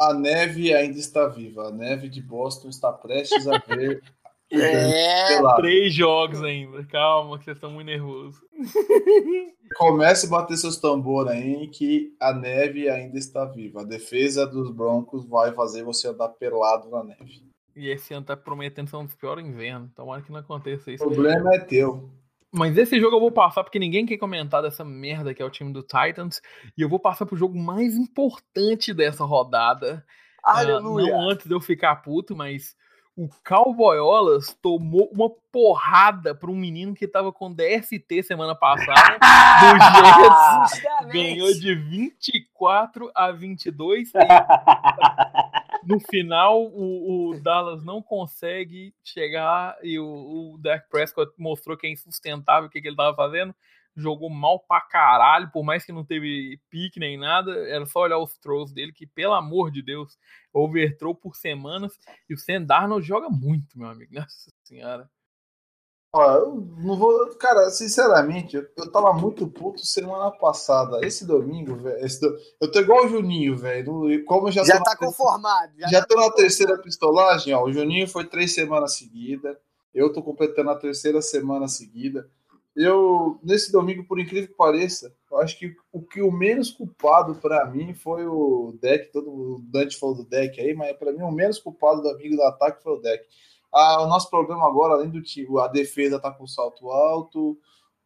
B: A neve ainda está viva. A neve de Boston está prestes a ver.
E: É,
C: Três jogos ainda. Calma, que vocês estão muito nervosos.
B: Comece a bater seus tambores aí que a neve ainda está viva. A defesa dos Broncos vai fazer você andar pelado na neve.
C: E esse ano tá prometendo ser um dos piores invernos. Tomara que não aconteça
B: O
C: isso.
B: problema é teu.
C: Mas esse jogo eu vou passar porque ninguém quer comentar dessa merda que é o time do Titans. E eu vou passar pro jogo mais importante dessa rodada. Ah,
E: aleluia.
C: não antes de eu ficar puto, mas o Cowboyolas tomou uma porrada para um menino que tava com DST semana passada. do Jets. Ganhou de 24 a 22. E no final, o, o Dallas não consegue chegar e o, o Dak Prescott mostrou que é insustentável o que, que ele tava fazendo. Jogou mal pra caralho, por mais que não teve pique nem nada. Era só olhar os throws dele, que pelo amor de Deus, overthrow por semanas. E o Sam Darnold joga muito, meu amigo. Nossa senhora.
B: Ó, eu não vou. Cara, sinceramente, eu, eu tava muito puto semana passada. Esse domingo, velho. do- Eu tô igual o Juninho, velho. Como eu já,
E: Já
B: tô
E: tá
B: na
E: conformado.
B: Já
E: tá
B: tô na terceira pistolagem, ó. O Juninho foi três semanas seguidas. Eu tô completando a terceira semana seguida. Eu, nesse domingo, por incrível que pareça, eu acho que o que o menos culpado pra mim foi o deck. Todo o Dante falou do deck aí, mas pra mim o menos culpado do amigo do ataque foi o deck. Ah, o nosso problema agora, além do time, a defesa tá com salto alto,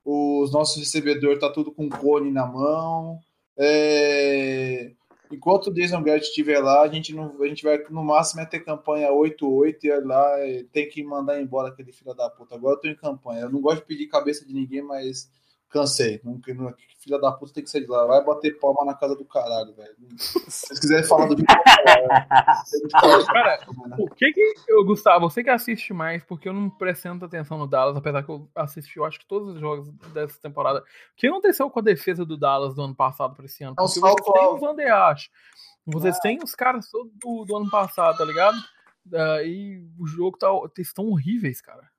B: os nossos recebedores tá tudo com cone na mão. É, Enquanto o Jason Garrett estiver lá, a gente, não, a gente vai no máximo é ter campanha 8-8 e olha lá é, tem que mandar embora aquele filho da puta. Agora eu tô em campanha. Eu não gosto de pedir cabeça de ninguém, mas cansei. Não, não, filha da puta tem que sair de lá. Vai bater palma na casa do caralho, velho. Se vocês quiserem falar do
C: Cara, O que que. Eu, Gustavo, você que assiste mais, porque eu não presto tanta atenção no Dallas, apesar que eu assisti, eu acho que todos os jogos dessa temporada. O que aconteceu com a defesa do Dallas do ano passado para esse ano?
B: É um
C: Porque
B: salto
C: vocês têm o Van Der Asch, vocês têm os caras todos do, do ano passado, tá ligado? Ah, e o jogo tá. Estão horríveis, cara.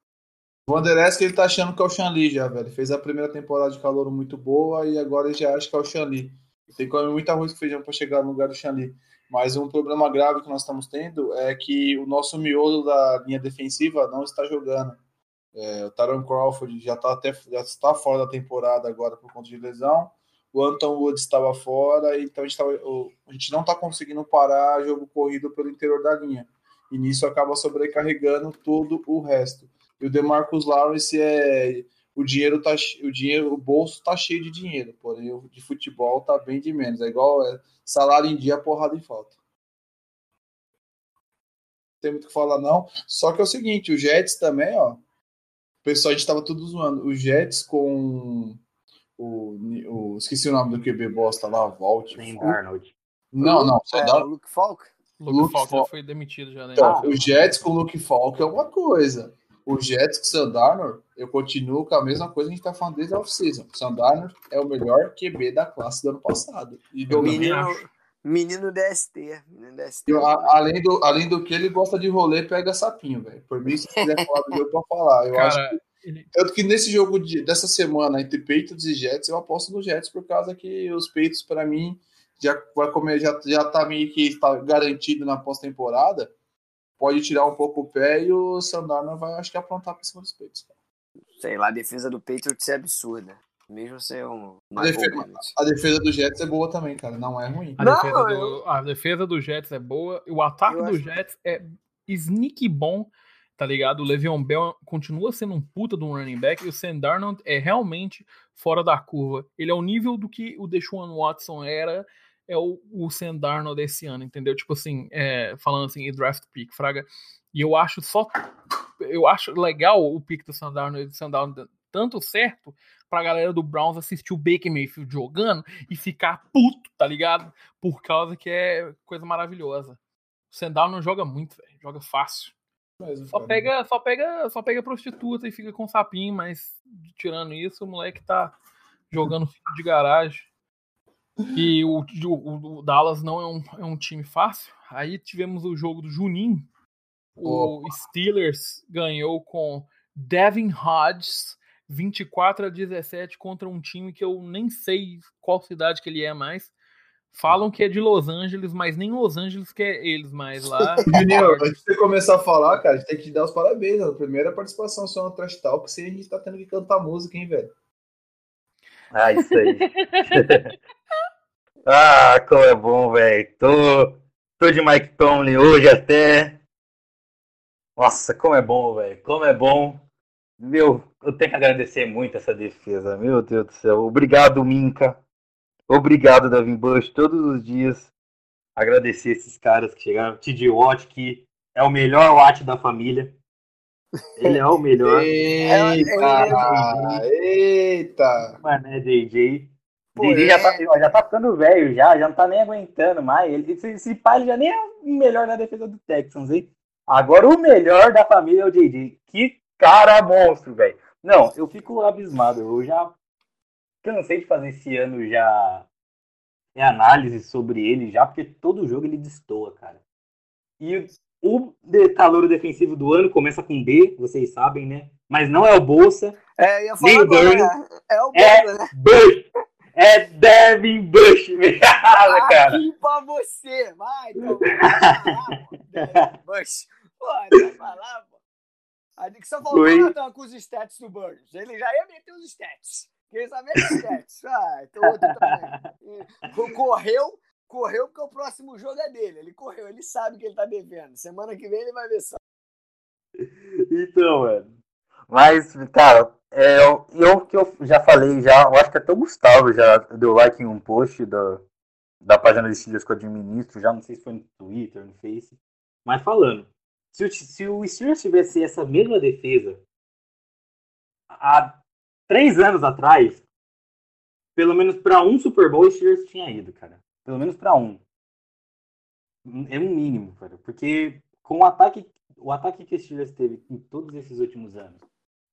B: O Vanderesk ele tá achando que é o Shanli já, velho. Fez a primeira temporada de calor muito boa e agora ele já acha que é o Shanli. Tem que comer muito arroz com feijão para chegar no lugar do Shanli. Mas um problema grave que nós estamos tendo é que o nosso miolo da linha defensiva não está jogando. É, o Taron Crawford já está até já está fora da temporada agora por conta de lesão. O Anton Wood estava fora, então a gente, o- a gente não está conseguindo parar jogo corrido pelo interior da linha. E nisso acaba sobrecarregando todo o resto. E o DeMarcus Lawrence é o dinheiro tá o dinheiro, o bolso tá cheio de dinheiro, porém o de futebol tá bem de menos. É igual é, salário em dia, porrada em falta. Não tem muito o que falar não. Só que é o seguinte, o Jets também, ó. O pessoal a gente tava tudo zoando. O Jets com o, o esqueci o nome do QB bosta lá, Volt.
D: Nem Darnold.
B: Não, não, só
E: É,
B: dá
E: o Luke Falk.
C: Luke,
B: Luke
C: Falk já
B: Falk.
C: foi demitido já, né?
B: Então, o Jets com o Luke Falk é uma coisa. O Jets com o Sam Darnold, eu continuo com a mesma coisa que a gente tá falando desde a off-season. O Sam Darnold é o melhor QB da classe do ano passado. E do
E: Menino,
C: acho.
E: menino DST. Menino DST.
B: eu- a- além, do, além do que ele gosta de rolê, pega sapinho, velho. Por mim, se quiser falar do jogo, pra falar. Eu acho
C: Cara, ele-
B: Tanto que nesse jogo de- dessa semana entre Patriots e Jets, eu aposto no Jets por causa que os Patriots, para mim, já vai comer, já, já tá meio que está garantido na pós-temporada. Pode tirar um pouco o pé e o Sandarno vai, acho que, aprontar para cima dos Patriots.
E: Sei lá, a defesa do Patriots é absurda. Mesmo ser um.
B: A defesa, a defesa do Jets é boa também, cara. Não é ruim.
C: A,
E: Não,
C: defesa do,
E: eu-
C: a defesa do Jets é boa. O ataque
E: Eu
C: do
E: acho-
C: Jets é sneaky bom, tá ligado? O Le'Veon Bell continua sendo um puta de um running back e o Sam Darnold é realmente fora da curva. Ele é o nível do que o Deshaun Watson era, é o, o Sam Darnold desse ano, entendeu? Tipo assim, é, falando assim, em draft pick, fraga. E eu acho só... Eu acho legal o pick do Sam Darnold, do Sam Darnold tanto certo pra galera do Browns assistir o Baker Mayfield jogando e ficar puto, tá ligado? Por causa que é coisa maravilhosa. O Sendal não joga muito, velho. Joga fácil.
B: Mesmo,
C: Só
B: cara.
C: pega, só pega, só pega prostituta e fica com sapinho, mas tirando isso, o moleque tá jogando filho de garagem. E o, o, o Dallas não é um, é um time fácil. Aí tivemos o jogo do Juninho. O
B: Opa.
C: Steelers ganhou com Devin Hodges 24 a 17 contra um time que eu nem sei qual cidade que ele é mais. Falam que é de Los Angeles, mas nem Los Angeles que é eles mais lá.
B: Junior, antes de você começar a falar, cara, a gente tem que te dar os parabéns. A primeira participação só no Trash Talk, sem a gente tá tendo que cantar música, hein, velho?
D: Ah, isso aí. ah, como é bom, velho. Tô, tô de Mike Tomlin hoje até. Nossa, como é bom, velho. Como é bom. Meu, eu tenho que agradecer muito essa defesa. Meu Deus do céu. Obrigado, Minka. Obrigado, Davin Bush. Todos os dias agradecer esses caras que chegaram. TJ Watt, que é o melhor Watt da família. Ele é o melhor.
B: Eita! Eita!
D: Mané, JJ já tá, ó, já tá ficando velho, já, já não tá nem aguentando mais. Ele, esse, esse pai já nem é o melhor na defesa do Texans, hein? Agora o melhor da família é o JJ. Que cara monstro, velho. Não, eu fico abismado. Eu já cansei de fazer esse ano já é análise sobre ele já, porque todo jogo ele destoa, cara. E o, calouro defensivo do ano começa com B, vocês sabem, né? Mas não é o Bolsa,
E: É, eu ia
D: Nem
E: falar
D: Burns.
E: agora. É o
D: É.
E: Burns, né?
D: Bush! É Devin Bush! Obrigado, cara!
E: Aqui pra você. Vai, então. Vai Bush. Pô, vai falar, pô. Só faltou
D: Oi.
E: Natan com os stats do Burns. Ele já ia meter os stats. Queria saber os stats. Ah, então outro também. Correu, correu porque o próximo jogo é dele. Ele correu, ele sabe que ele tá devendo. Semana que vem ele vai ver só.
D: Então, mano. Mas, cara, é, eu, que eu já falei já, eu acho que até o Gustavo já deu like em um post da, da página de Steelers que eu administro, já não sei se foi no Twitter, no Face, mas falando, se o, se o Steelers tivesse essa mesma defesa há três anos atrás, pelo menos para um Super Bowl o Steelers tinha ido, cara. Pelo menos para um. É um mínimo, cara. Porque com o ataque, o ataque que o Steelers teve em todos esses últimos anos,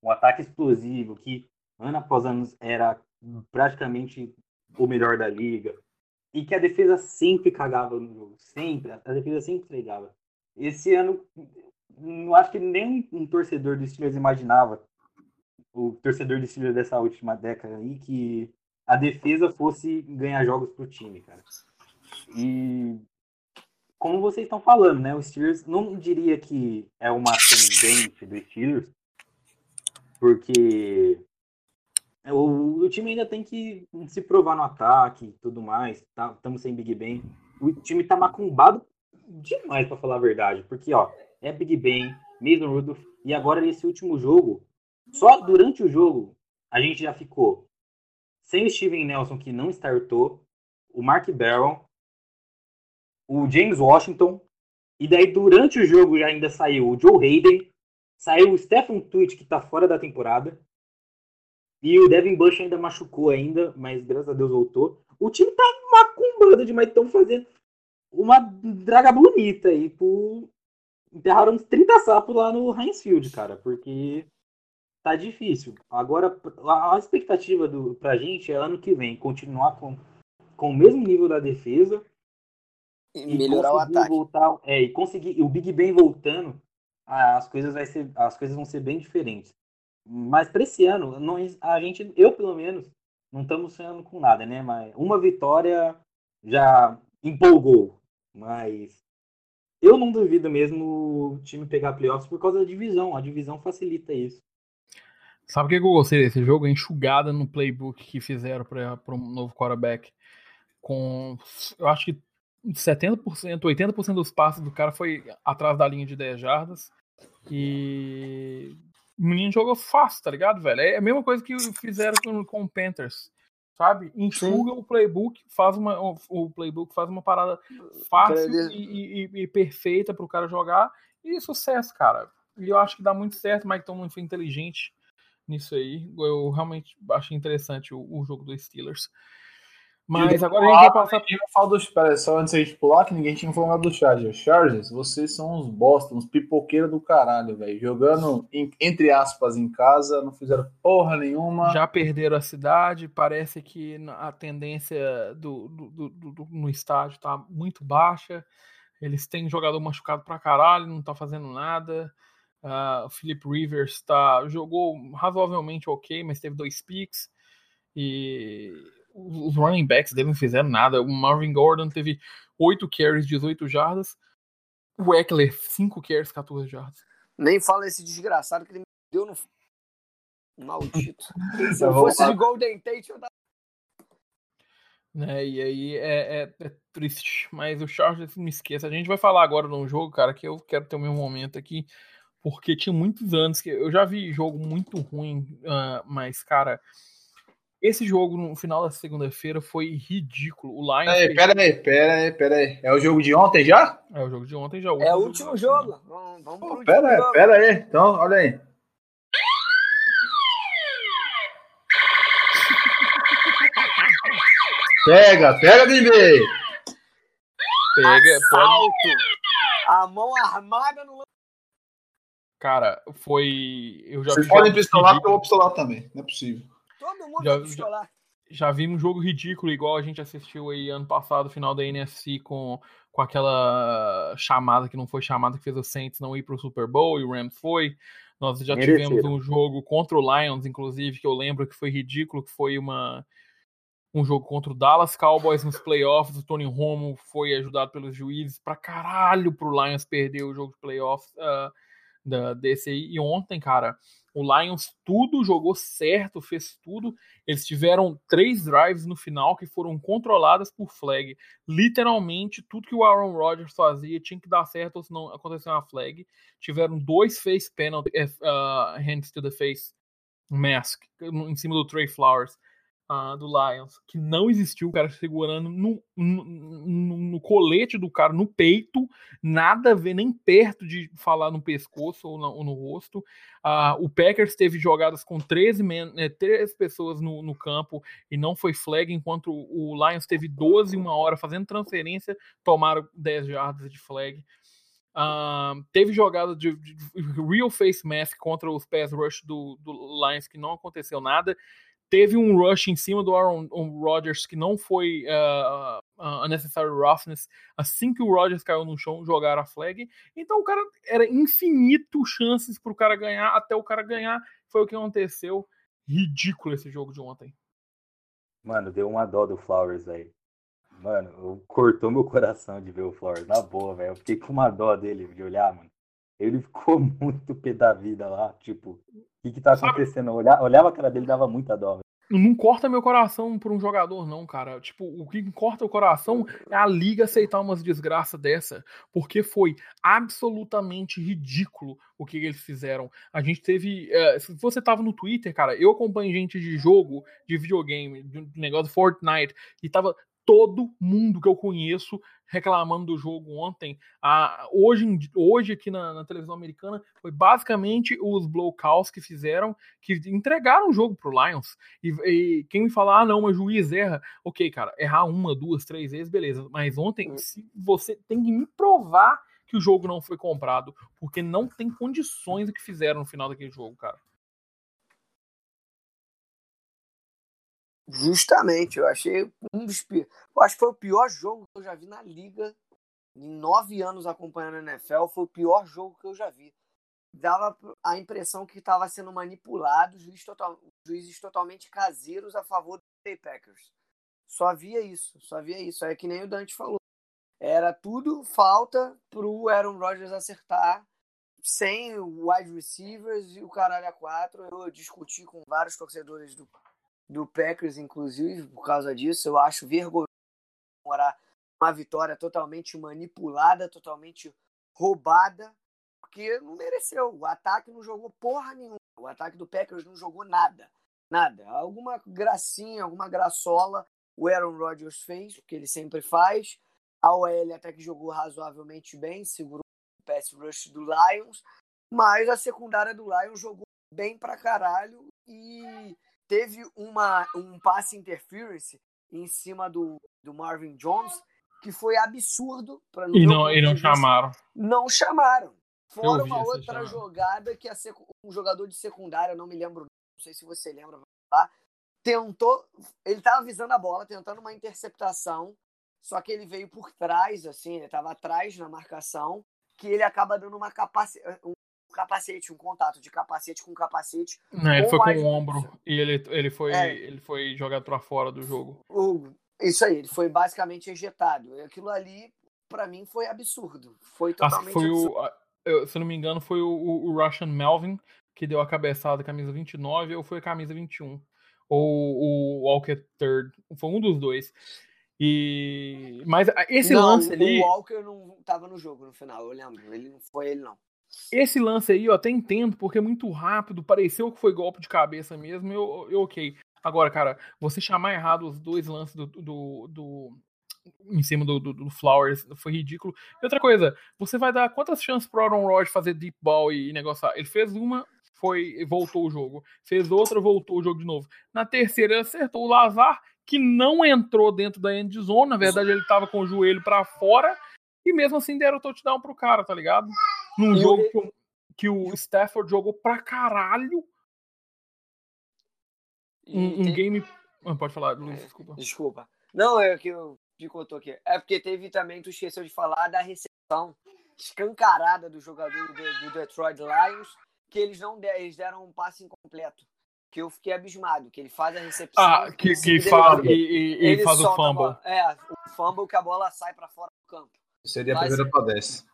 D: um ataque explosivo que ano após ano era praticamente o melhor da liga e que a defesa sempre cagava no jogo, sempre, a defesa sempre entregava. Esse ano, não acho que nem um torcedor do Steelers imaginava, o torcedor do Steelers dessa última década aí, que a defesa fosse ganhar jogos pro time, cara. E como vocês estão falando, né? O Steelers não diria que é uma ascendente do Steelers, porque o, o time ainda tem que se provar no ataque e tudo mais. Tá, estamos sem Big Ben. O time tá macumbado demais, pra falar a verdade. Porque, ó, é Big Ben, Mason Rudolph, e agora nesse último jogo, só durante o jogo, a gente já ficou sem o Steven Nelson, que não startou, o Mark Barron, o James Washington, e daí durante o jogo já ainda saiu o Joe Hayden, saiu o Stephen Tuitt, que tá fora da temporada, e o Devin Bush ainda machucou ainda, mas graças a Deus voltou. O time tá macumbando demais, estão fazendo uma draga bonita aí por... Enterraram uns 30 sapos lá no Heinz Field, cara, porque tá difícil. Agora, a expectativa do, pra gente é ano que vem continuar com, com o mesmo nível da defesa
E: E
D: e
E: melhorar o ataque.
D: voltar, é, e conseguir e o Big Ben voltando, as coisas vai ser, as coisas vão ser bem diferentes. Mas para esse ano, nós, a gente, eu pelo menos, não estamos sonhando com nada, né? Mas uma vitória já empolgou, mas eu não duvido mesmo o time pegar playoffs por causa da divisão. A divisão facilita isso.
C: Sabe o que eu gostei desse jogo? A enxugada no playbook que fizeram para um novo quarterback. Com, eu acho que 70%, 80% dos passes do cara foi atrás da linha de 10 jardas. E o menino jogou fácil, tá ligado, velho? É a mesma coisa que fizeram com, com o Panthers. Sabe? Enxuga o playbook, faz uma, o, playbook faz uma parada fácil e, e- e perfeita pro cara jogar. E sucesso, cara. E eu acho que dá muito certo. Mike Tomlin foi inteligente nisso aí. Eu realmente achei interessante o, o jogo dos Steelers. Mas agora a gente vai passar.
B: Eu falo dos. Pera, só antes de a gente pular, que ninguém tinha falado do Chargers. Chargers, vocês são uns bosta, uns pipoqueiros do caralho, velho. Jogando, em- entre aspas, em casa, não fizeram porra nenhuma.
C: Já perderam a cidade, parece que a tendência do, do- do- do- no estádio tá muito baixa. Eles têm jogador machucado pra caralho, não tá fazendo nada. Ah, o Philip Rivers tá, jogou razoavelmente ok, mas teve dois picks. E os running backs dele não fizeram nada. O Marvin Gordon teve 8 carries, 18 jardas. O Eckler, 5 carries, 14 jardas.
E: Nem fala esse desgraçado que ele me deu no. Maldito. Se
B: Eu
E: fosse de Golden Tate, eu dava.
C: né? E aí é, é- é triste. Mas o Chargers, não me esqueça. A gente vai falar agora de um jogo, cara, que eu quero ter o meu momento aqui. Porque tinha muitos anos que eu já vi jogo muito ruim, ah, mas, cara, esse jogo no final da segunda-feira foi ridículo. O Lions.
B: Pera aí, pera aí, pera aí, pera aí. É o jogo de ontem já?
C: É o jogo de ontem já.
E: É o último jogo. Vamos, vamos último
B: pera aí,
E: jogo.
B: pera aí. Então, olha aí. Pega, pega, bebê!
C: Pega, pode.
E: Assalto. A mão armada no
C: Cara, foi. Eu já
B: Vocês podem pistolar porque eu vou pistolar também. Não é possível.
E: Todo mundo
C: Já-
E: vai pistolar.
C: já vimos um jogo ridículo, igual a gente assistiu aí ano passado, final da NFC, com, com aquela chamada que não foi chamada, que fez o Saints não ir pro Super Bowl e o Rams foi. Nós já tivemos um jogo contra o Lions, inclusive, que eu lembro que foi ridículo, que foi uma, um jogo contra o Dallas Cowboys nos playoffs. O Tony Romo foi ajudado pelos juízes pra caralho pro Lions perder o jogo de playoffs ah, da, desse aí. E ontem, cara, o Lions tudo jogou certo, fez tudo. Eles tiveram três drives no final que foram controladas por flag. Literalmente, tudo que o Aaron Rodgers fazia tinha que dar certo, ou senão acontecia uma flag. Tiveram dois face penalty, uh, hands to the face mask, em cima do Trey Flowers. Ah, do Lions, que não existiu, o cara segurando no, no, no- no colete do cara, no peito, nada a ver, nem perto de falar no pescoço ou, ou no rosto. Ah, o Packers teve jogadas com 13, men- eh, 13 pessoas no, campo e não foi flag, enquanto o Lions teve 12 uma hora fazendo transferência, tomaram 10 jardas de flag. Ah, teve jogada de, de- de real face mask contra os pass rush do, do Lions que não aconteceu nada. Teve um rush em cima do Aaron Rodgers que não foi ah, unnecessary roughness. Assim que o Rodgers caiu no chão, jogaram a flag. Então o cara era infinito chances pro cara ganhar, até o cara ganhar. Foi o que aconteceu. Ridículo esse jogo de ontem.
D: Mano, deu uma dó do Flowers, velho. Mano, cortou meu coração de ver o Flowers, na boa, velho. Eu fiquei com uma dó dele de olhar, mano. Ele ficou muito pé da vida lá, tipo, o que tá
C: Sabe-
D: acontecendo? Olhava, olhava a cara dele e dava muita dó.
C: Não corta meu coração por um jogador, não, cara. Tipo, o que corta o coração é a liga aceitar umas desgraças dessa. Porque foi absolutamente ridículo o que eles fizeram. A gente teve. eh, se você tava no Twitter, cara, eu acompanho gente de jogo, de videogame, de negócio de Fortnite, e tava todo mundo que eu conheço reclamando do jogo ontem. Ah, hoje, hoje aqui na, na televisão americana, foi basicamente os Blowcows que fizeram, que entregaram o jogo pro Lions. E, e quem me falar, ah, não, mas o juiz erra. Ok, cara, errar uma, duas, três vezes, beleza. Mas ontem, se você tem que me provar que o jogo não foi comprado, porque não tem condições do que fizeram no final daquele jogo, cara.
E: Justamente, eu achei um dos piores. Eu acho que foi o pior jogo que eu já vi na liga. Em nove anos acompanhando a NFL, foi o pior jogo que eu já vi. Dava a impressão que estava sendo manipulado, juiz total, juízes totalmente caseiros a favor do Bay Packers. Só via isso, só via isso. É que nem o Dante falou. Era tudo falta pro Aaron Rodgers acertar sem wide receivers e o caralho a quatro. Eu discuti com vários torcedores do do Packers, inclusive, por causa disso. Eu acho vergonhoso comemorar uma vitória totalmente manipulada, totalmente roubada, porque não mereceu. O ataque não jogou porra nenhuma. O ataque do Packers não jogou nada. Nada. Alguma gracinha, alguma graçola o Aaron Rodgers fez, o que ele sempre faz. A OL até que jogou razoavelmente bem, segurou o pass rush do Lions, mas a secundária do Lions jogou bem pra caralho e teve uma, um passe interference em cima do, do Marvin Jones, que foi absurdo. Pra,
C: e não, e não chamaram.
E: Não chamaram. Fora uma outra
C: chamada.
E: jogada que a um jogador de secundária, não me lembro, não sei se você lembra, tá? tentou, ele tava visando a bola, tentando uma interceptação, só que ele veio por trás, assim, ele tava atrás na marcação, que ele acaba dando uma capaci um capacete, um contato de capacete com capacete.
C: Não, ele foi com o ombro e ele, ele, foi,
E: É.
C: ele foi jogado pra fora do jogo.
E: O- isso aí, ele foi basicamente ejetado. E Aquilo ali, pra mim, foi absurdo. Foi
C: que
E: totalmente
C: foi
E: absurdo.
C: o. eu- Se não me engano, foi o, o, Russian Melvin que deu a cabeçada, camisa 29, ou foi a camisa 21. Ou o Walker Third. Foi um dos dois. E. Mas esse
E: não,
C: lance ali.
E: o Walker não tava no jogo no final, eu lembro. Ele não foi ele, não.
C: Esse lance aí eu até entendo, porque é muito rápido, pareceu que foi golpe de cabeça mesmo, eu, eu ok. Agora, cara, você chamar errado os dois lances do. do, do- em cima do, do, do Flowers foi ridículo. E outra coisa, você vai dar quantas chances pro Aaron Rodgers fazer deep ball e negociar? Ele fez uma, foi voltou o jogo. Fez outra, voltou o jogo de novo. Na terceira, acertou o Lazar, que não entrou dentro da end zone. Na verdade, ele tava com o joelho pra fora. E mesmo assim deram o touchdown pro cara, tá ligado? Num
E: E
C: jogo
E: re-
C: que o, que o Stafford jogou pra caralho.
E: E
C: Um, um game. Ah, pode falar, Luiz, desculpa.
E: Desculpa. Não, é que eu picotou aqui. É porque teve também, tu esqueceu de falar da recepção escancarada do jogador do, do Detroit Lions, que eles não deram, eles deram um passe incompleto. Que eu fiquei abismado, que ele faz a recepção.
C: Ah, que, que e, e-
E: ele
C: faz o fumble.
E: bola. É, o fumble que a bola sai pra fora do campo.
B: Seria a
E: Mas-
B: primeira pra 10.
E: Pô,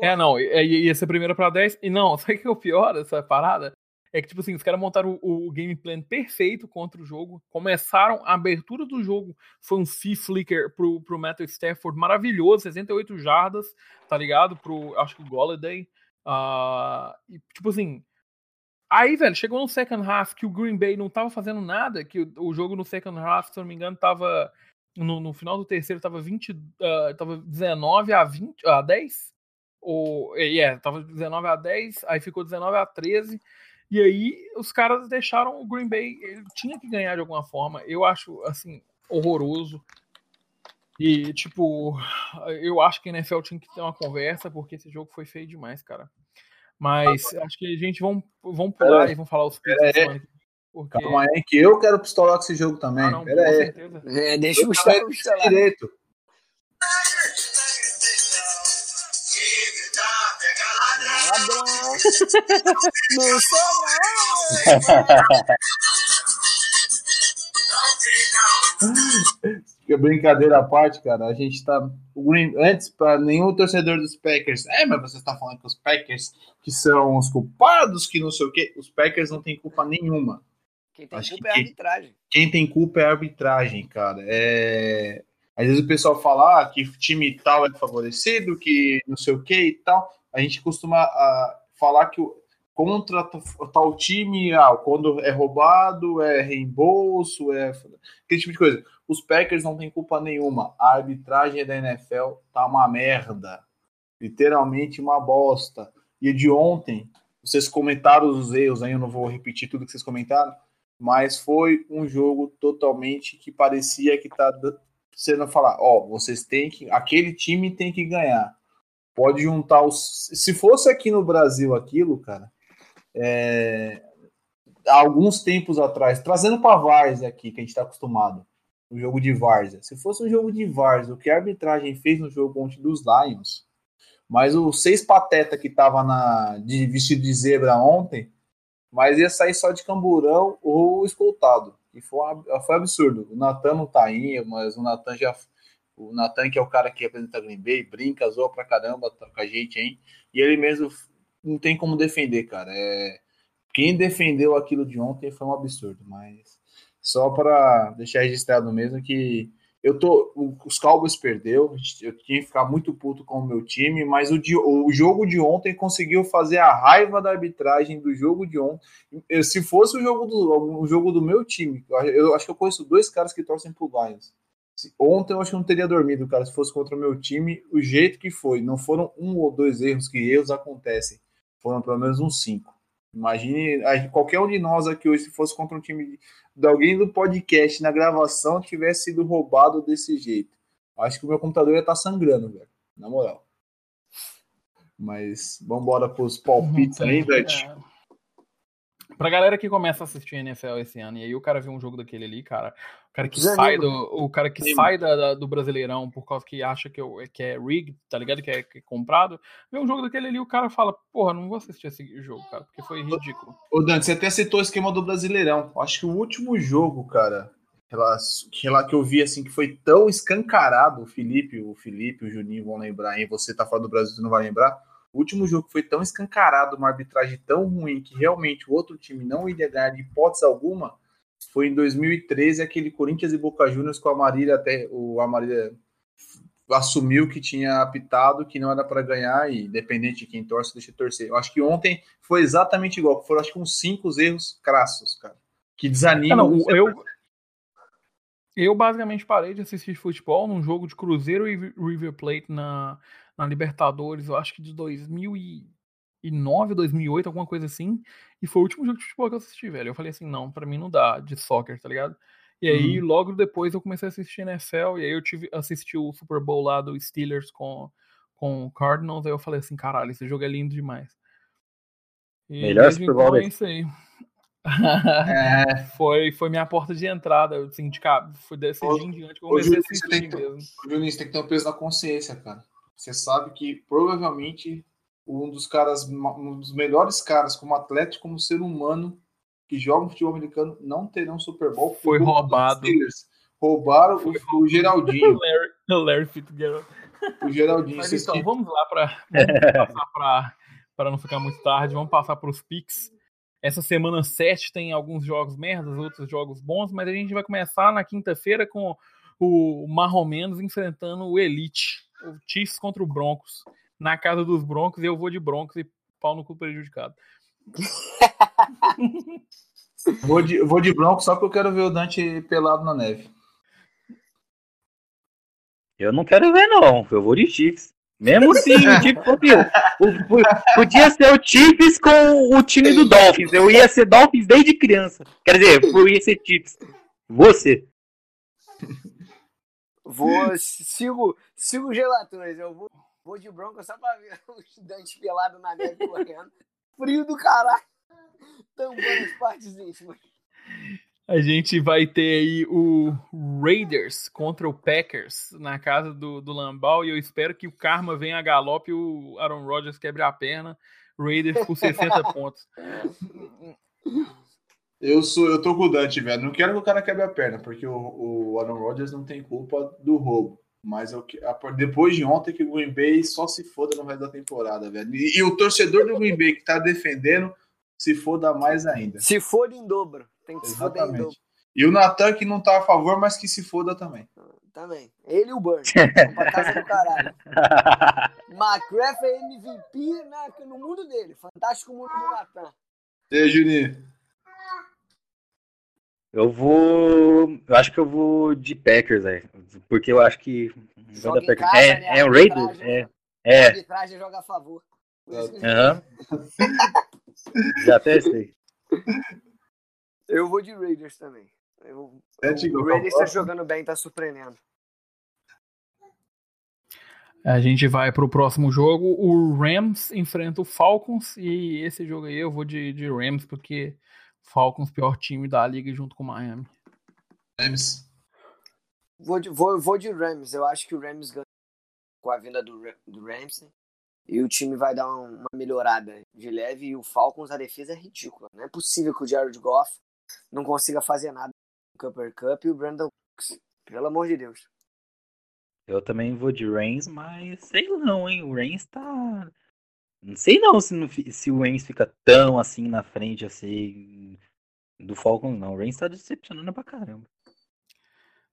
C: É, não, é, ia ser primeira pra 10. E não, sabe o que é o pior dessa parada? É que, tipo assim, os caras montaram o, o game plan perfeito contra o jogo. Começaram a abertura do jogo. Foi um fee flicker pro, pro Matthew Stafford maravilhoso, 68 jardas, tá ligado? Pro, acho que Golladay. Ah, e, tipo assim. Aí, velho, chegou no second half que o Green Bay não tava fazendo nada, que o, o jogo no second half, se eu não me engano, tava. No, no final do terceiro tava 20. ah, tava 19 a 20. a 10? Ou, é, é, tava 19 a 10, aí ficou 19 a 13. E aí os caras deixaram o Green Bay, ele tinha que ganhar de alguma forma. Eu acho assim horroroso. E tipo, eu acho que a NFL tinha que ter uma conversa porque esse jogo foi feio demais, cara. Mas acho que a gente vão vão pular
B: Pera
C: e vão falar os picks porque
B: Calma aí, que eu quero pistolar com esse jogo também.
C: ah, não,
B: Pera aí.
E: É, deixa o
B: Eu
E: Gustavo pistolar.
B: tenho direito.
E: Não sobra
B: Que brincadeira à parte, cara, a gente tá. Antes, para nenhum torcedor dos Packers. É, mas você está falando que os Packers que são os culpados, que não sei o quê. Os Packers não têm culpa nenhuma.
E: Quem tem
B: Acho
E: culpa
B: que-
E: é a arbitragem.
B: Quem tem culpa é a arbitragem, cara. É... Às vezes o pessoal fala ah, que time tal é favorecido, que não sei o que e tal. A gente costuma ah, falar que contra tal time, ah, quando é roubado, é reembolso, é aquele tipo de coisa. Os Packers não têm culpa nenhuma. A arbitragem da NFL tá uma merda. Literalmente uma bosta. E de ontem, vocês comentaram os erros aí, eu não vou repetir tudo que vocês comentaram, mas foi um jogo totalmente que parecia que tá sendo falar, ó, vocês têm que, aquele time tem que ganhar. Pode juntar os, se fosse aqui no Brasil aquilo, cara, é, há alguns tempos atrás, trazendo para Várzea aqui, que a gente está acostumado, o jogo de Várzea. Se fosse um jogo de Várzea, o que a arbitragem fez no jogo ontem dos Lions, mas o seis pateta que tava na de vestido de zebra ontem, mas ia sair só de camburão ou escoltado. E foi, foi absurdo. O Natan não tá aí, mas o Natan já. O Natan, que é o cara que representa a Green Bay, brinca, zoa pra caramba tá com a gente, hein? E ele mesmo não tem como defender, cara. É, quem defendeu aquilo de ontem foi um absurdo, mas só para deixar registrado mesmo que eu tô. Os Cowboys perdeu, eu tinha que ficar muito puto com o meu time, mas o, de- o jogo de ontem conseguiu fazer a raiva da arbitragem do jogo de ontem. Se fosse o jogo do, o jogo do meu time, eu, eu acho que eu conheço dois caras que torcem pro Lions. Ontem eu acho que não teria dormido, cara, se fosse contra o meu time, o jeito que foi. Não foram um ou dois erros, que erros acontecem. Foram pelo menos uns cinco. Imagine qualquer um de nós aqui hoje, se fosse contra um time de, de alguém do podcast na gravação, tivesse sido roubado desse jeito. Acho que o meu computador ia estar sangrando, velho. Na moral. Mas vamos embora pros palpites aí, Dante.
C: É. Pra galera que começa a assistir NFL esse ano, e aí o cara vê um jogo daquele ali, cara, o cara que sai do, o cara que sai da- da- do Brasileirão por causa que acha que, eu- que é rigged, tá ligado? Que é, que é comprado, vê um jogo daquele ali, o cara fala, porra, não vou assistir esse jogo, cara, porque foi ridículo.
B: Ô, Dante, você até citou o esquema do Brasileirão. Acho que o último jogo, cara, que lá que eu vi assim que foi tão escancarado, o Felipe, o Felipe, o Juninho vão lembrar, hein? Você tá fora do Brasil, você não vai lembrar. O último jogo que foi tão escancarado, uma arbitragem tão ruim que realmente o outro time não iria ganhar de hipótese alguma, foi em 2013, aquele Corinthians e Boca Juniors com a Marília até o Amarília assumiu que tinha apitado, que não era para ganhar e independente de quem torce, deixa torcer. Eu acho que ontem foi exatamente igual, foram acho que uns cinco erros crassos, cara, que desanimam.
C: não, o- eu, eu basicamente parei de assistir futebol num jogo de Cruzeiro e River Plate na, na Libertadores, eu acho que de 2009, 2008, alguma coisa assim. E foi o último jogo de futebol que eu assisti, velho. Eu falei assim, não, pra mim não dá de soccer, tá ligado? E aí, logo depois, eu comecei a assistir NFL, e aí eu tive assisti o Super Bowl lá do Steelers com, com o Cardinals, aí eu falei assim, caralho, esse jogo é lindo demais. E
D: Melhor Super Bowl
C: é isso aí.
B: É,
C: foi, foi minha porta de entrada, assim, de cabo. Foi desse dia em diante que eu comecei a assistir mesmo.
B: o Juninho, você tem que ter um peso na consciência, cara. Você sabe que provavelmente um dos caras, um dos melhores caras como atleta, e como ser humano que joga futebol americano não terão Super Bowl.
C: Foi roubado.
B: Steelers. Roubaram o, o Geraldinho.
C: Larry, Larry Fitzgerald.
B: O Geraldinho.
C: Mas então, vamos lá para para não ficar muito tarde, vamos passar para os picks. Essa semana 7 tem alguns jogos merdas, outros jogos bons, mas a gente vai começar na quinta-feira com o Marromenos enfrentando o Elite, o Chiefs contra o Broncos. Na casa dos Broncos, eu vou de Broncos e pau no cu prejudicado.
B: Vou de, vou de bronco só porque eu quero ver o Dante pelado na neve.
D: Eu não quero ver, não. Eu vou de Chiefs. Mesmo se o Chiefs fosse o, o- Podia ser o Chiefs com o time do Dolphins. Eu ia ser Dolphins desde criança. Quer dizer, eu ia ser Chiefs. Você.
E: Vou, sigo, sigo os relatores. Eu vou, vou de bronca só pra ver o estudante pelado na neve correndo. Frio do caralho. Tampando as partes íntimas.
C: A gente vai ter aí o Raiders contra o Packers na casa do, do Lambal e eu espero que o Karma venha a galope e o Aaron Rodgers quebre a perna. Raiders por 60 pontos.
B: Eu sou, eu tô com o Dante, velho. Não quero que o cara quebre a perna, porque o, o Aaron Rodgers não tem culpa do roubo. Mas eu, que- a- depois de ontem que o Green Bay só se foda no resto da temporada, velho. E, e o torcedor do Green Bay que tá defendendo se foda mais ainda.
E: Se for em dobro. Tem que se foder em dobro
B: Exatamente. E o Natan que não tá a favor, mas que se foda também.
E: também. Ele e o Burn. Vão pra casa do caralho. McCraft é MVP na, no mundo dele. Fantástico mundo do Natan.
B: E aí, Juninho?
D: Eu vou. Eu acho que eu vou de Packers, velho. Porque eu acho que.
E: Joga
D: Packers-
E: casa,
D: é,
E: né?
D: é o Raiders?
E: Arbitragem,
D: É.
E: A
D: É.
E: arbitragem joga a favor.
D: Aham. Já até sei.
E: Eu vou de Raiders também. Eu,
B: Sete
E: o. Raiders tá jogando bem, tá surpreendendo.
C: A gente vai pro próximo jogo. O Rams enfrenta o Falcons e esse jogo aí eu vou de, de Rams porque Falcons pior time da liga junto com o Miami.
B: Rams.
E: Vou de, vou, vou de Rams. Eu acho que o Rams ganha com a vinda do, do Ramsey. E o time vai dar um- uma melhorada de leve. E o Falcons, a defesa é ridícula. Não é possível que o Jared Goff não consiga fazer nada no Cooper Cup e o Brandon Cooks. Pelo amor de Deus.
D: Eu também vou de Reigns, mas sei não, hein? O Reigns tá. Não sei não se, não se o Reigns fica tão assim na frente assim do Falcons, não. O Reigns tá decepcionando pra caramba.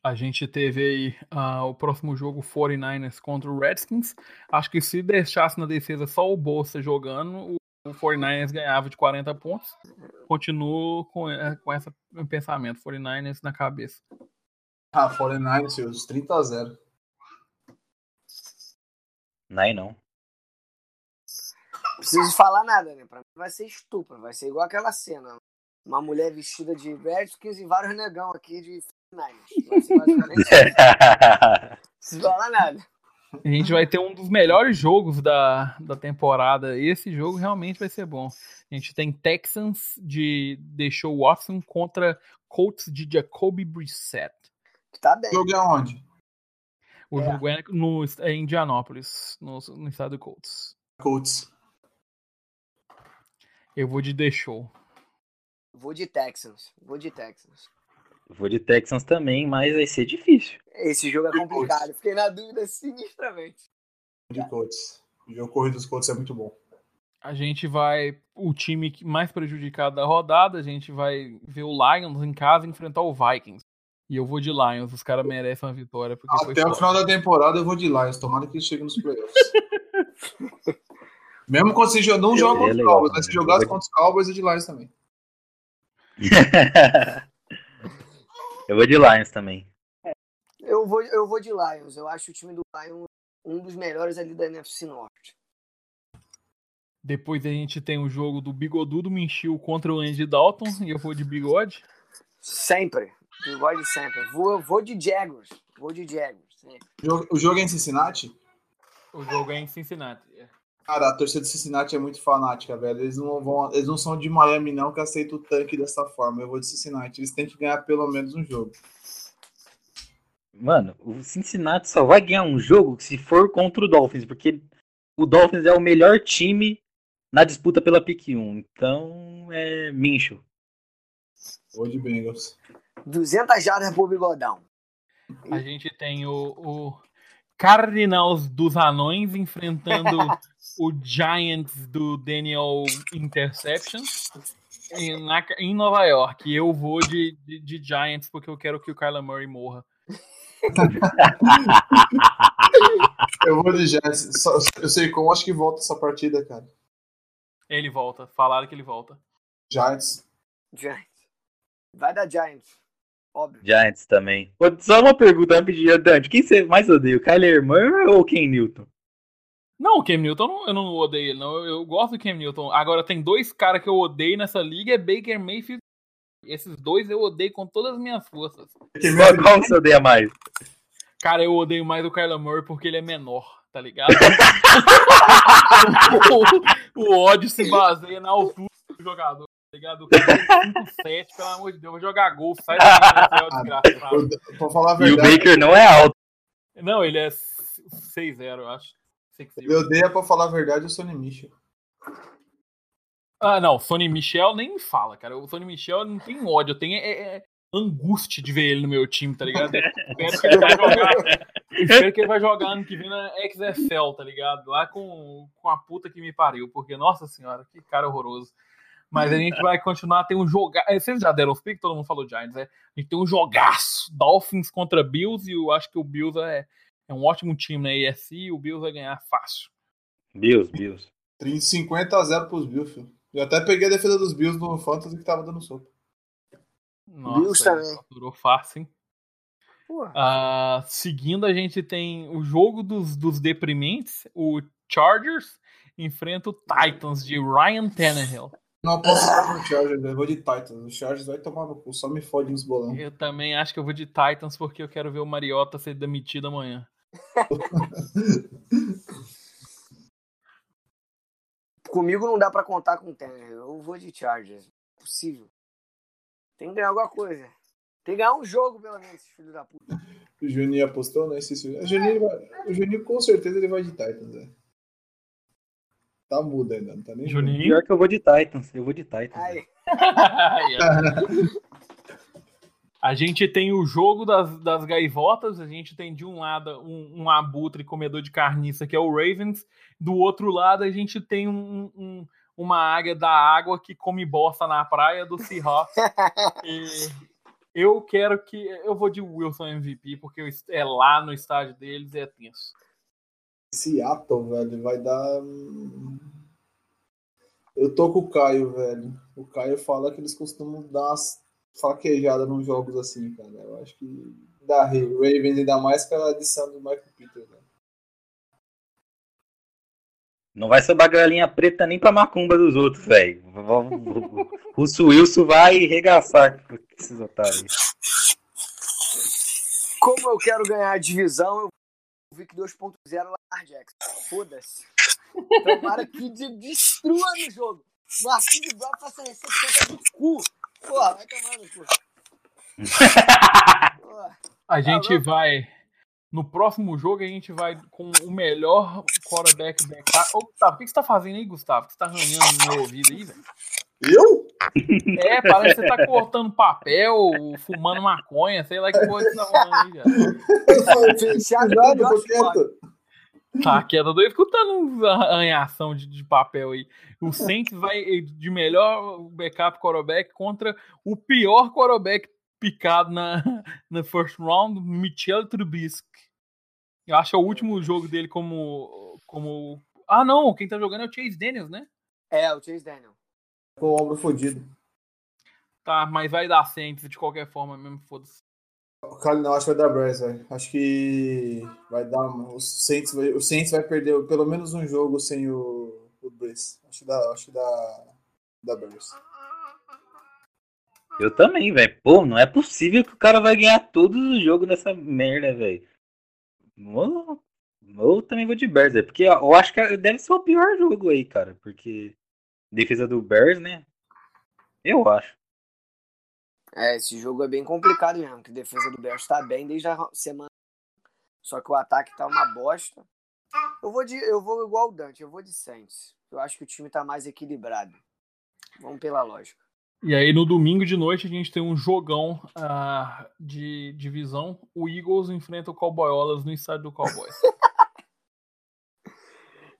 C: A gente teve aí ah, o próximo jogo 49ers contra o Redskins. Acho que se deixasse na defesa só o Bolsa jogando, o o 49ers ganhava de 40 pontos. Continuo com, eh, com esse pensamento, 49ers na cabeça.
B: Ah, 49 seus 30 a 0.
D: Não é não.
E: preciso falar nada, né? Pra mim vai ser estupro, vai ser igual aquela cena. Uma mulher vestida de Redskins e vários negão aqui de Niners. Preciso falar nada.
C: A gente vai ter um dos melhores jogos da, da temporada. Esse jogo realmente vai ser bom. A gente tem Texans de deixou Watson contra Colts de Jacoby Brissett.
E: Tá bem.
B: O jogo é onde?
C: O
E: É.
C: jogo é no é em Indianápolis, no, no estado do Colts.
B: Colts.
C: Eu vou de deixou.
E: Vou de Texans. Vou de Texans.
D: Vou de Texans também, mas vai ser difícil.
E: Esse jogo é complicado. Fiquei na dúvida sinistramente.
B: De Colts. O jogo corrido dos Colts é muito bom.
C: A gente vai. O time que mais prejudicado da rodada, a gente vai ver o Lions em casa enfrentar o Vikings. E eu vou de Lions, os caras merecem uma vitória. Porque foi
B: Até o final da temporada eu vou de Lions. Tomara que eles cheguem nos playoffs. Mesmo quando você não joga contra os Cowboys, mas se jogasse contra os Cowboys, eu de Lions também.
D: eu vou de Lions também.
E: Eu vou, eu vou de Lions. Eu acho o time do Lions um dos melhores ali da NFC Norte.
C: Depois a gente tem o jogo do Bigodudo Minchil contra o Andy Dalton. E eu vou de bigode.
E: Sempre. Bigode sempre. Vou, vou de Jaguars. Vou de Jaguars. sempre.
B: O jogo, o jogo é em Cincinnati?
C: O jogo é em Cincinnati.
B: Cara, a torcida de Cincinnati é muito fanática, velho. Eles não, vão, eles não são de Miami, não, que aceita o tanque dessa forma. Eu vou de Cincinnati. Eles têm que ganhar pelo menos um jogo.
D: Mano, o Cincinnati só vai ganhar um jogo se for contra o Dolphins, porque o Dolphins é o melhor time na disputa pela pick 1. Então é Mincho.
B: Vou de Bengals.
E: 200 jardas por bigodão.
C: A gente tem o, o Cardinals dos Anões enfrentando o Giants do Daniel Interception em, na- em Nova York. Eu vou de, de, de Giants porque eu quero que o Kyler Murray morra.
B: Eu vou de. Só- Eu sei como acho que volta essa partida, cara.
C: Ele volta. Falaram que ele volta.
B: Giants.
E: Giants. Vai dar Giants. Óbvio.
D: Giants também. Só uma pergunta rapidinho, Dante. Quem você mais odeia, o Kyler Murray ou o Ken Newton?
C: Não, o Cam Newton, eu não- eu não odeio ele, não. Eu, eu gosto do Cam Newton. Agora, tem dois caras que eu odeio nessa liga, é Baker Mayfield. Esses dois eu odeio com todas as minhas forças.
D: Qual, você odeia mais?
C: Cara, eu odeio mais o Kyler Murray porque ele é menor, tá ligado? o, o ódio se baseia na altura do jogador, ligado? O cara tem 5'7", pelo amor de Deus, vou jogar golfe, sai daqui, NFL, desgraçado.
B: Eu- Pra falar a
D: E o
B: verdade,
D: Baker não é alto.
C: Não, ele é 6'0", eu acho. 6'0".
B: eu odeio, pra falar a verdade, o Sonny Michel.
C: Ah, não, Sonny Michel nem me fala, cara. O Sonny Michel não tem ódio, eu tenho é, é angústia de ver ele no meu time, tá ligado? Eu espero que ele vai jogar. espero que ele vai jogar ano que vem na XFL, tá ligado? Lá com, com a puta que me pariu, porque, nossa senhora, que cara horroroso. Mas a gente vai continuar, tem um jogar. Vocês já deram os pick, todo mundo falou Giants, né? A gente tem um jogaço. Dolphins contra Bills, e eu acho que o Bills é, é um ótimo time na AFC e o Bills vai ganhar fácil.
D: Bills, Bills.
B: 30, 50 a 0 pros Bills, filho. Eu até peguei a defesa dos Bills no Fantasy que tava dando soco.
C: Nossa,
E: Bills também.
C: durou fácil, hein? Ah, seguindo, a gente tem o jogo dos, dos deprimentes. O Chargers enfrenta o Titans de Ryan Tannehill.
B: Não posso ficar no Chargers, eu vou de Titans. O Chargers vai tomar no cu, só me fode nos bolão.
C: Eu também acho que eu vou de Titans porque eu quero ver o Mariota ser demitido amanhã.
E: Comigo não dá pra contar com o Tanner. Eu vou de Chargers. Possível. Tem que ganhar alguma coisa. Tem que ganhar um jogo, pelo menos, filhos da puta.
B: O Juninho apostou, né? Esse, o, Juninho vai, o Juninho com certeza ele vai de Titans, né? Tá mudo ainda, não tá nem
C: Juninho?
D: Pior que eu vou de Titans. Eu vou de Titans.
C: A gente tem o jogo das, das gaivotas, a gente tem de um lado um, um abutre comedor de carniça, que é o Ravens, do outro lado a gente tem um, um- uma águia da água que come bosta na praia do Seahawks. E eu quero que. Eu vou de Wilson MVP, porque é lá no estádio deles e é tenso.
B: Seattle, velho, vai dar. Eu tô com o Caio, velho. O Caio fala que eles costumam dar umas fraquejadas nos jogos assim, cara. Eu acho que dá. Ravens ainda mais com a adição do Michael Peters, velho.
D: Não vai sobrar galinha preta nem pra macumba dos outros, velho. O Wilson vai regaçar com esses otários.
E: Como eu quero ganhar a divisão, eu vi que 2.0 Lamar Jackson. Foda-se. Tomara que de- destrua no jogo. Marquinhos Brown faça recepção do cu. Porra, vai tomar no cu.
C: A gente
E: louco?
C: vai. No próximo jogo, a gente vai com o melhor quarterback backup. Ô, Gustavo, o que você tá fazendo aí, Gustavo? Que você tá arranhando no meu ouvido aí, velho?
B: Eu?
C: É, parece que você tá cortando papel, fumando maconha, sei lá que coisa você tá falando aí, velho.
E: Fechado com
B: Cuidado,
E: o
B: tô
E: Josh Gordon.
B: quieto.
C: Tá quieto, eu tô escutando arranhação de, de papel aí. O Saints vai de melhor backup quarterback contra o pior quarterback picado na, na first round, Michel Trubisky. Eu acho que é o último jogo dele como, como. Ah, não, quem tá jogando é o Chase Daniels, né?
E: É, o Chase Daniel.
B: Com o ombro fodido.
C: Tá, mas vai dar Saints de qualquer forma mesmo, foda-se.
B: Cara, não, acho que vai dar Bears, velho. Acho que vai dar. O Saints vai, o Saints vai perder pelo menos um jogo sem o, o Bears. Acho que dá, acho que dá, dá Bears.
D: Eu também, velho. Pô, não é possível que o cara vai ganhar todos os jogos nessa merda, velho. Eu, eu também vou de Bears, velho. Porque eu acho que deve ser o pior jogo aí, cara. Porque defesa do Bears, né? Eu acho.
E: É, esse jogo é bem complicado mesmo, que a defesa do Bears tá bem desde a semana. Só que o ataque tá uma bosta. Eu vou, de, eu vou igual o Dante, eu vou de Saints. Eu acho que o time tá mais equilibrado. Vamos pela lógica.
C: E aí no domingo de noite a gente tem um jogão ah, de divisão. O Eagles enfrenta o Cowboyolas no estádio do Cowboys.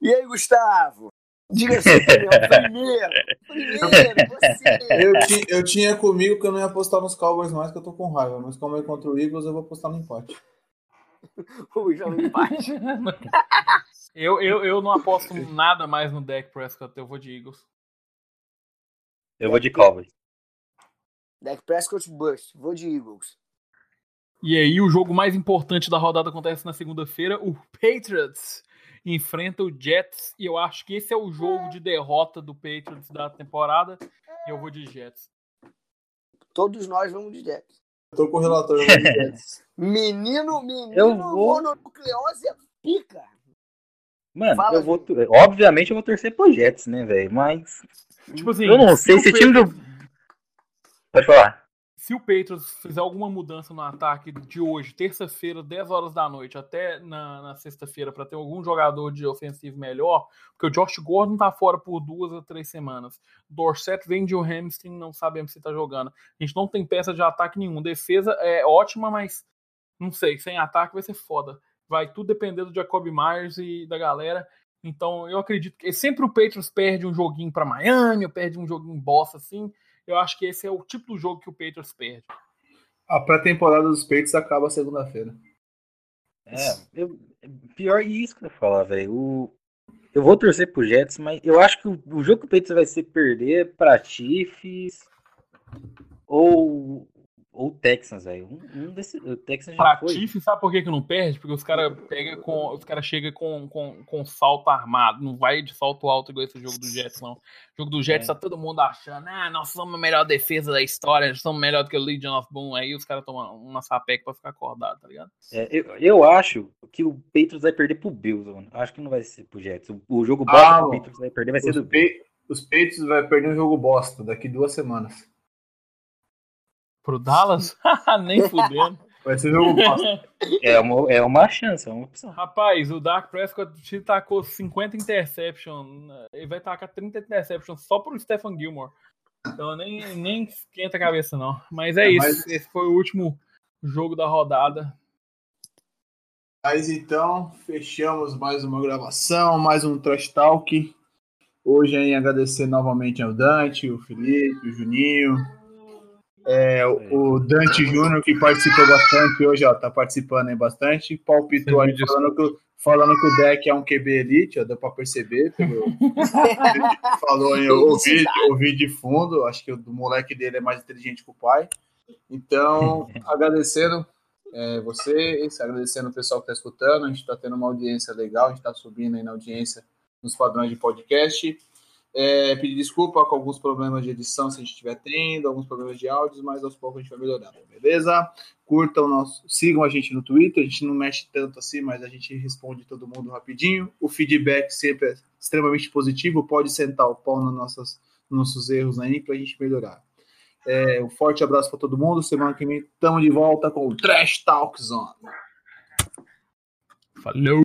E: E aí, Gustavo? Diga opinião primeiro. Primeiro, você.
B: Eu, ti- eu tinha comigo que eu não ia apostar nos Cowboys mais, que eu tô com raiva. Mas como é contra o Eagles, eu vou apostar no empate.
E: O jogo empate.
C: eu, eu, eu não aposto nada mais no Dak Prescott, eu vou de Eagles.
D: Eu vou de Cowboys.
E: Dak Prescott Bust. Vou de Eagles.
C: E aí o jogo mais importante da rodada acontece na segunda-feira. O Patriots enfrenta o Jets. E eu acho que esse é o jogo de derrota do Patriots da temporada. E eu vou de Jets.
E: Todos nós vamos de Jets.
B: Eu tô com o relator. eu vou de Jets.
E: Menino, menino,
D: Eu vou-
E: mononucleose é pica.
D: Mano,
E: Fala,
D: eu vou. Obviamente eu vou torcer pro Jets, né, velho? Mas.
C: Tipo assim,
D: Eu não sei
C: o
D: se time do. Pode falar.
C: Se o Patriots fizer alguma mudança no ataque de hoje, terça-feira, 10 horas da noite, até na, na sexta-feira, para ter algum jogador de ofensivo melhor, porque o Josh Gordon tá fora por duas ou três semanas. Dorset vem de um hamstring, não sabemos se tá jogando. A gente não tem peça de ataque nenhum. Defesa é ótima, mas não sei, sem ataque vai ser foda. Vai tudo depender do Jacob Myers e da galera. Então, eu acredito que sempre o Patriots perde um joguinho para Miami, ou perde um joguinho bosta assim. Eu acho que esse é o tipo do jogo que o Patriots perde.
B: A pré-temporada dos Peitos acaba segunda-feira.
D: É, eu, pior isso que eu ia falar, velho. Eu vou torcer pro Jets, mas eu acho que o, o jogo que o Patriots vai ser perder pra Chiefs ou, ou Texans, velho. Um, um desses. O Texans já
C: Pra
D: foi.
C: Tiff, sabe por que, que não perde? Porque os caras pega com. Os caras chegam com, com, com salto armado. Não vai de salto alto igual esse jogo do Jets, não. O jogo do Jets
D: É.
C: tá todo mundo achando, ah, nós somos a melhor defesa da história, nós somos melhor do que o Legion of Boom. Aí os caras tomam uma sapeca pra ficar acordado, tá ligado?
D: É, eu, eu acho que o Patriots vai perder pro Bills, mano. Acho que não vai ser pro Jets. O, o jogo
B: Ah,
D: bosta que o. Patriots vai perder vai ser do Bills.
B: Os Peitos vai perder um jogo bosta daqui duas semanas.
C: Pro Dallas? Nem fudendo.
B: Vai ser jogo bosta.
D: É uma, é uma chance, é uma opção.
C: Rapaz, o Dark Prescott te tacou 50 interception. Ele vai tacar 30 interception só pro Stephen Gilmore. Então nem, nem esquenta a cabeça, não. Mas é
B: É,
C: isso.
B: mas-
C: Esse foi o último jogo da rodada.
B: Mas então, fechamos mais uma gravação, mais um Trash Talk. Hoje aí agradecer novamente ao Dante, o Felipe, o Juninho. É, o, o Dante Júnior que participou bastante hoje, ó, tá participando aí bastante. Palpitou aí falando que, o- falando que o deck é um QB Elite, ó, deu pra perceber. Pelo, falou aí, eu ouvi, ouvi de fundo, acho que o moleque dele é mais inteligente que o pai. Então, agradecendo é, vocês, agradecendo o pessoal que está escutando, a gente está tendo uma audiência legal, a gente está subindo aí na audiência nos padrões de podcast. É, pedir desculpa com alguns problemas de edição se a gente estiver tendo, alguns problemas de áudios, mas aos poucos a gente vai melhorando, beleza? Curtam nosso, sigam a gente no Twitter, a gente não mexe tanto assim, mas a gente responde todo mundo rapidinho. O feedback sempre é extremamente positivo, pode sentar o pau nos nossos, nos nossos erros aí para a gente melhorar. É, um forte abraço para todo mundo. Semana que vem estamos de volta com o Trash Talk Zone.
C: Falou!